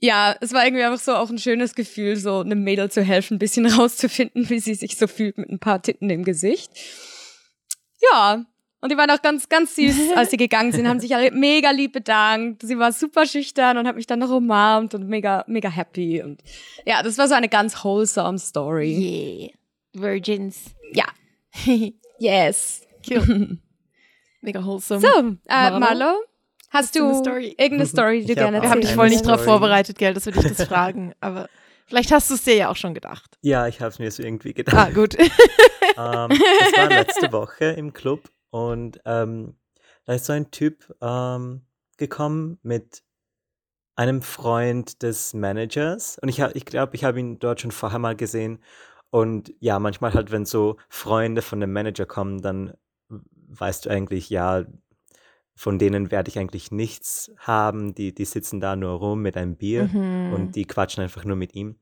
ja, es war irgendwie einfach so auch ein schönes Gefühl, so einem Mädel zu helfen, ein bisschen rauszufinden, wie sie sich so fühlt mit ein paar Titten im Gesicht. Ja, Und die waren auch ganz, ganz süß, als sie gegangen sind, haben sich alle mega lieb bedankt. Sie war super schüchtern und hat mich dann noch umarmt und mega, mega happy. Und ja, das war so eine ganz wholesome Story. Yeah. Virgins. Ja. yes. Cool. mega wholesome. So, äh, Marlo, hast du Story? irgendeine Story, die du gerne erzählst? Wir haben dich voll nicht darauf vorbereitet, gell, dass wir dich das fragen, aber vielleicht hast du es dir ja auch schon gedacht. Ja, ich habe es mir so irgendwie gedacht. Ah, gut. ähm, das war letzte Woche im Club und ähm, da ist so ein Typ ähm, gekommen mit einem Freund des Managers. Und ich, ich glaube, ich habe ihn dort schon vorher mal gesehen. Und ja, manchmal halt, wenn so Freunde von dem Manager kommen, dann weißt du eigentlich, ja, von denen werde ich eigentlich nichts haben. Die, die sitzen da nur rum mit einem Bier mhm. und die quatschen einfach nur mit ihm.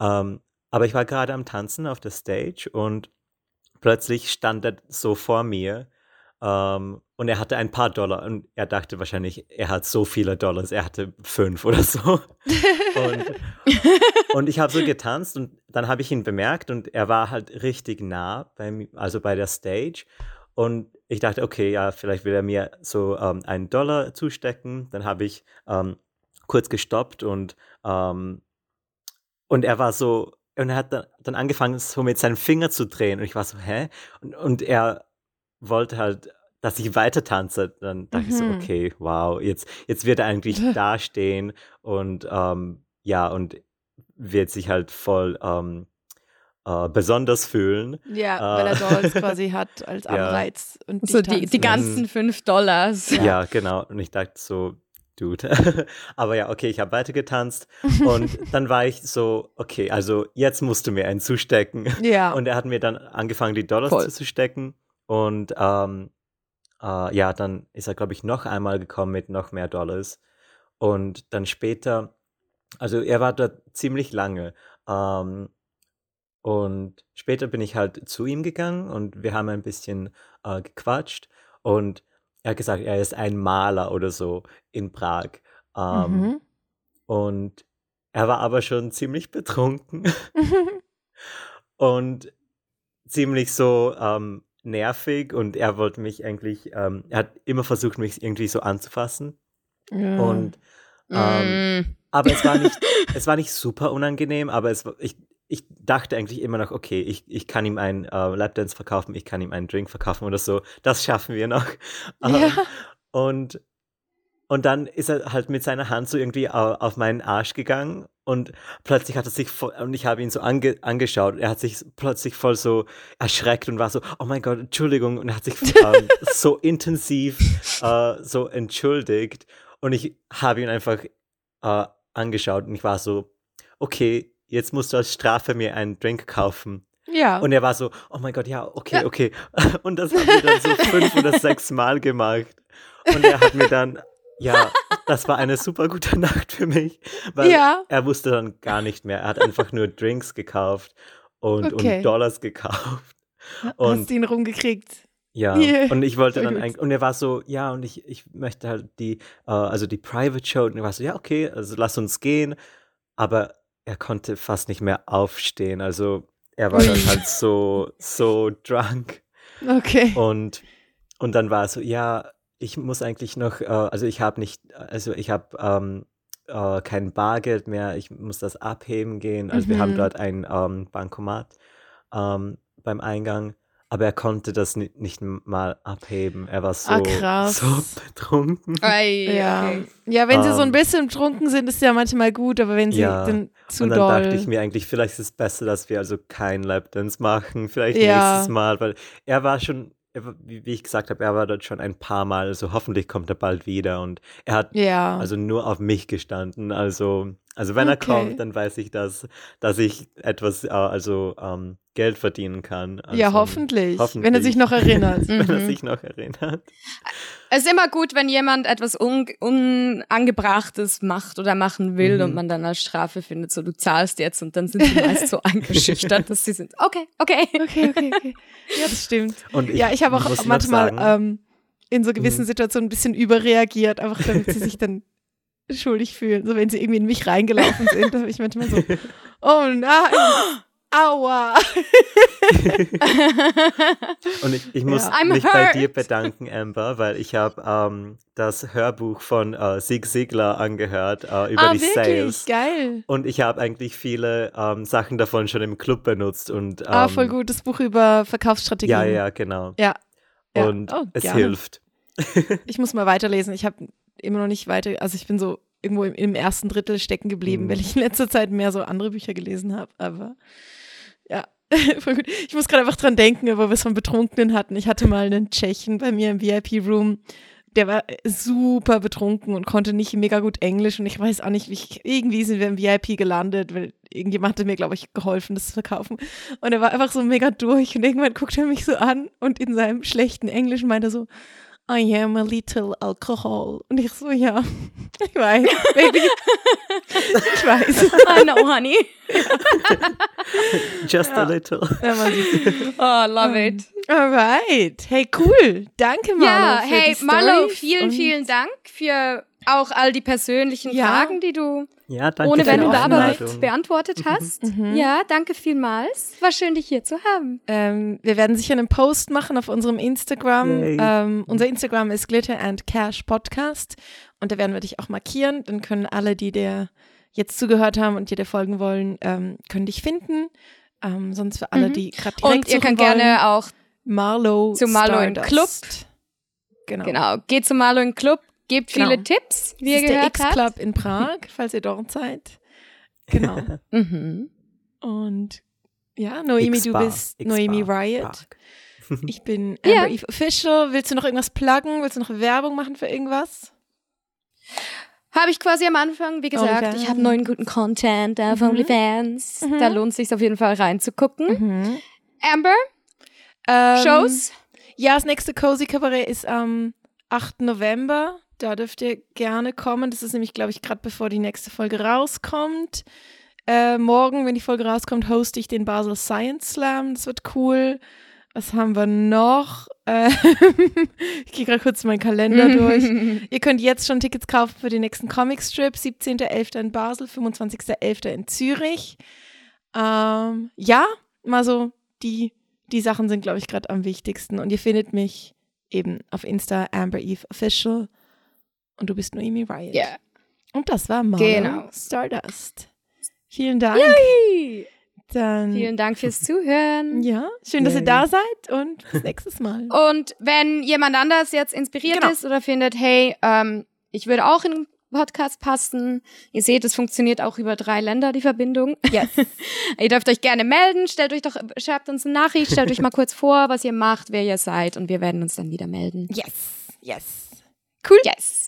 Ähm, aber ich war gerade am Tanzen auf der Stage und plötzlich stand er so vor mir ähm, und er hatte ein paar Dollar und er dachte wahrscheinlich, er hat so viele Dollars, er hatte fünf oder so. und, und ich habe so getanzt und dann habe ich ihn bemerkt und er war halt richtig nah, bei, also bei der Stage. Und ich dachte, okay, ja, vielleicht will er mir so ähm, einen Dollar zustecken. Dann habe ich ähm, kurz gestoppt und, und er war so, und er hat dann, dann angefangen, so mit seinem Finger zu drehen. Und ich war so, hä? Und, und er wollte halt, dass ich weiter tanze. Dann dachte mhm. ich so, mhm. okay, wow, jetzt, jetzt wird er eigentlich dastehen und ähm, ja, und wird sich halt voll ähm, äh, besonders fühlen. Ja, äh, weil er Dollars quasi hat als Anreiz. Ja. Und so die, die ganzen fünf Dollars. Ja. ja, genau. Und ich dachte so, Dude. Aber ja, okay, ich habe weiter getanzt und dann war ich so, okay, also jetzt musst du mir einen zustecken. Ja. Und er hat mir dann angefangen, die Dollars Voll. zu stecken. Und ähm, äh, ja, dann ist er, glaube ich, noch einmal gekommen mit noch mehr Dollars. Und dann später, also er war dort ziemlich lange. Ähm, und später bin ich halt zu ihm gegangen und wir haben ein bisschen äh, gequatscht. Und er hat gesagt, er ist ein Maler oder so in Prag. Ähm, mhm. Und er war aber schon ziemlich betrunken und ziemlich so ähm, nervig und er wollte mich eigentlich, ähm, er hat immer versucht, mich irgendwie so anzufassen. Ja. Und ähm, mm. aber es war nicht, es war nicht super unangenehm, aber es ich, ich dachte eigentlich immer noch, okay, ich, ich kann ihm einen äh, Lapdance verkaufen, ich kann ihm einen Drink verkaufen oder so. Das schaffen wir noch. Ja. Ähm, und und dann ist er halt mit seiner Hand so irgendwie auf meinen Arsch gegangen und plötzlich hat er sich voll, und ich habe ihn so ange, angeschaut, er hat sich plötzlich voll so erschreckt und war so, oh mein Gott, Entschuldigung, und er hat sich ähm, so intensiv äh, so entschuldigt und ich habe ihn einfach äh, angeschaut und ich war so, okay, jetzt musst du als Strafe mir einen Drink kaufen. Ja. Und er war so, oh mein Gott, ja, okay, ja. okay. Und das haben wir dann so fünf oder sechs Mal gemacht. Und er hat mir dann ja, das war eine super gute Nacht für mich, weil ja. er wusste dann gar nicht mehr. Er hat einfach nur Drinks gekauft und, okay. und Dollars gekauft. Und Hast ihn rumgekriegt. Ja, yeah. und ich wollte dann eigentlich, und er war so, ja, und ich, ich möchte halt die, uh, also die Private Show, und er war so, ja, okay, also lass uns gehen, aber er konnte fast nicht mehr aufstehen, also er war dann halt so, so drunk. Okay. Und, und dann war er so, ja, ich muss eigentlich noch, äh, also ich habe nicht, also ich habe ähm, äh, kein Bargeld mehr, ich muss das abheben gehen. Also wir haben mhm. dort ein ähm, Bankomat ähm, beim Eingang, aber er konnte das nicht, nicht mal abheben. Er war ah, so, so betrunken. Ei, ja. ja, wenn sie so ein ähm. bisschen betrunken sind, ist ja manchmal gut, aber wenn sie ja. dann zu Und dann doll. dachte ich mir eigentlich, vielleicht ist es besser, dass wir also kein Lapdance machen, vielleicht Ja. nächstes Mal, weil er war schon wie, ich gesagt habe, er war dort schon ein paar Mal, also hoffentlich kommt er bald wieder und er hat ja. also nur auf mich gestanden. Also, also wenn okay. er kommt, dann weiß ich, dass, dass ich etwas, äh, also ähm, Geld verdienen kann. Also, ja, hoffentlich, hoffentlich, wenn er sich noch erinnert. wenn er mhm. sich noch erinnert. Es ist immer gut, wenn jemand etwas un Unangebrachtes macht oder machen will mhm. und man dann als Strafe findet, so du zahlst jetzt und dann sind sie meist so eingeschüchtert, dass sie sind, okay, okay. Okay, okay, okay. Ja, das stimmt. Und ich, ja, ich habe auch manchmal ähm, in so gewissen mhm. Situationen ein bisschen überreagiert, einfach damit sie sich dann schuldig fühlen. So wenn sie irgendwie in mich reingelaufen sind, da habe ich manchmal so, oh nein. Aua. und ich, ich muss ja. mich bei dir bedanken, Amber, weil ich habe ähm, das Hörbuch von äh, Sig Sigler angehört äh, über ah, die wirklich? Sales. Geil. Und ich habe eigentlich viele ähm, Sachen davon schon im Club benutzt. Und, ähm, ah, voll gut. Das Buch über Verkaufsstrategien. Ja, ja, genau. Ja. ja. Und oh, es gerne. hilft. ich muss mal weiterlesen. Ich habe immer noch nicht weiter, also ich bin so irgendwo im, im ersten Drittel stecken geblieben, mhm. weil ich in letzter Zeit mehr so andere Bücher gelesen habe. Aber ja, voll gut. Ich muss gerade einfach dran denken, wo wir es von Betrunkenen hatten. Ich hatte mal einen Tschechen bei mir im VIP-Room. Der war super betrunken und konnte nicht mega gut Englisch und ich weiß auch nicht, wie ich, irgendwie sind wir im VIP gelandet, weil irgendjemand hatte mir, glaube ich, geholfen, das zu verkaufen. Und er war einfach so mega durch und irgendwann guckte er mich so an und in seinem schlechten Englisch meinte so, I am a little alcohol. Und ich so, ja, ich weiß, Baby. ich weiß. I know, honey. Just ja. a little. oh, love it. Alright. Hey, cool. Danke, Marlo. Ja, für hey, die Marlo, vielen, vielen Dank für auch all die persönlichen Ja. Fragen, die du Ja, danke ohne Wenn die und Aber beantwortet hast. Mhm. Ja, danke vielmals. War schön, dich hier zu haben. Ähm, wir werden sicher einen Post machen auf unserem Instagram. Ähm, unser Instagram ist Glitter and Cash Podcast und da werden wir dich auch markieren. Dann können alle, die dir jetzt zugehört haben und dir folgen wollen, ähm, können dich finden. Ähm, sonst für alle, Mhm. die gerade direkt Und ihr könnt wollen, gerne auch, Marlo zu Marlo in Stardust. Genau. genau, geht zum Marlo in Club, gebt Genau. viele Tipps, wie Das ihr ist der gehört. X-Club in Prag, falls ihr dort seid. Genau. Mhm. Und ja, Noemi, du bist Noemi Riot. Park. Ich bin Ja. Amber Eve Official. Willst du noch irgendwas pluggen? Willst du noch Werbung machen für irgendwas? Habe ich quasi am Anfang, wie gesagt, OnlyFans. ich habe neuen guten Content auf Mhm. OnlyFans. Mhm. Da lohnt es sich auf jeden Fall reinzugucken. Amber, Ähm, Shows? Ja, das nächste Cozy Cabaret ist am 8. November. Da dürft ihr gerne kommen. Das ist nämlich, glaube ich, gerade bevor die nächste Folge rauskommt. Äh, morgen, wenn die Folge rauskommt, hoste ich den Basel Science Slam. Das wird cool. Was haben wir noch? Äh, ich gehe gerade kurz meinen Kalender durch. Ihr könnt jetzt schon Tickets kaufen für den nächsten Comicstrip. 17.11. in Basel, 25.11. in Zürich. Ähm, ja, mal so die, die Sachen sind, glaube ich, gerade am wichtigsten. Und ihr findet mich eben auf Insta Amber Eve Official. Und du bist Noemi Riot. Ja. Und das war Marlo Genau. Stardust. Vielen Dank. Dann, Vielen Dank fürs Zuhören. ja, schön, dass ihr Yay. da seid und bis nächstes Mal. Und wenn jemand anders jetzt inspiriert Genau. ist oder findet, hey, ähm, ich würde auch in den Podcast passen, ihr seht, es funktioniert auch über drei Länder, die Verbindung. Yes. ihr dürft euch gerne melden, stellt euch doch, schreibt uns eine Nachricht, stellt euch mal kurz vor, was ihr macht, wer ihr seid und wir werden uns dann wieder melden. Yes. Yes. Cool. Yes.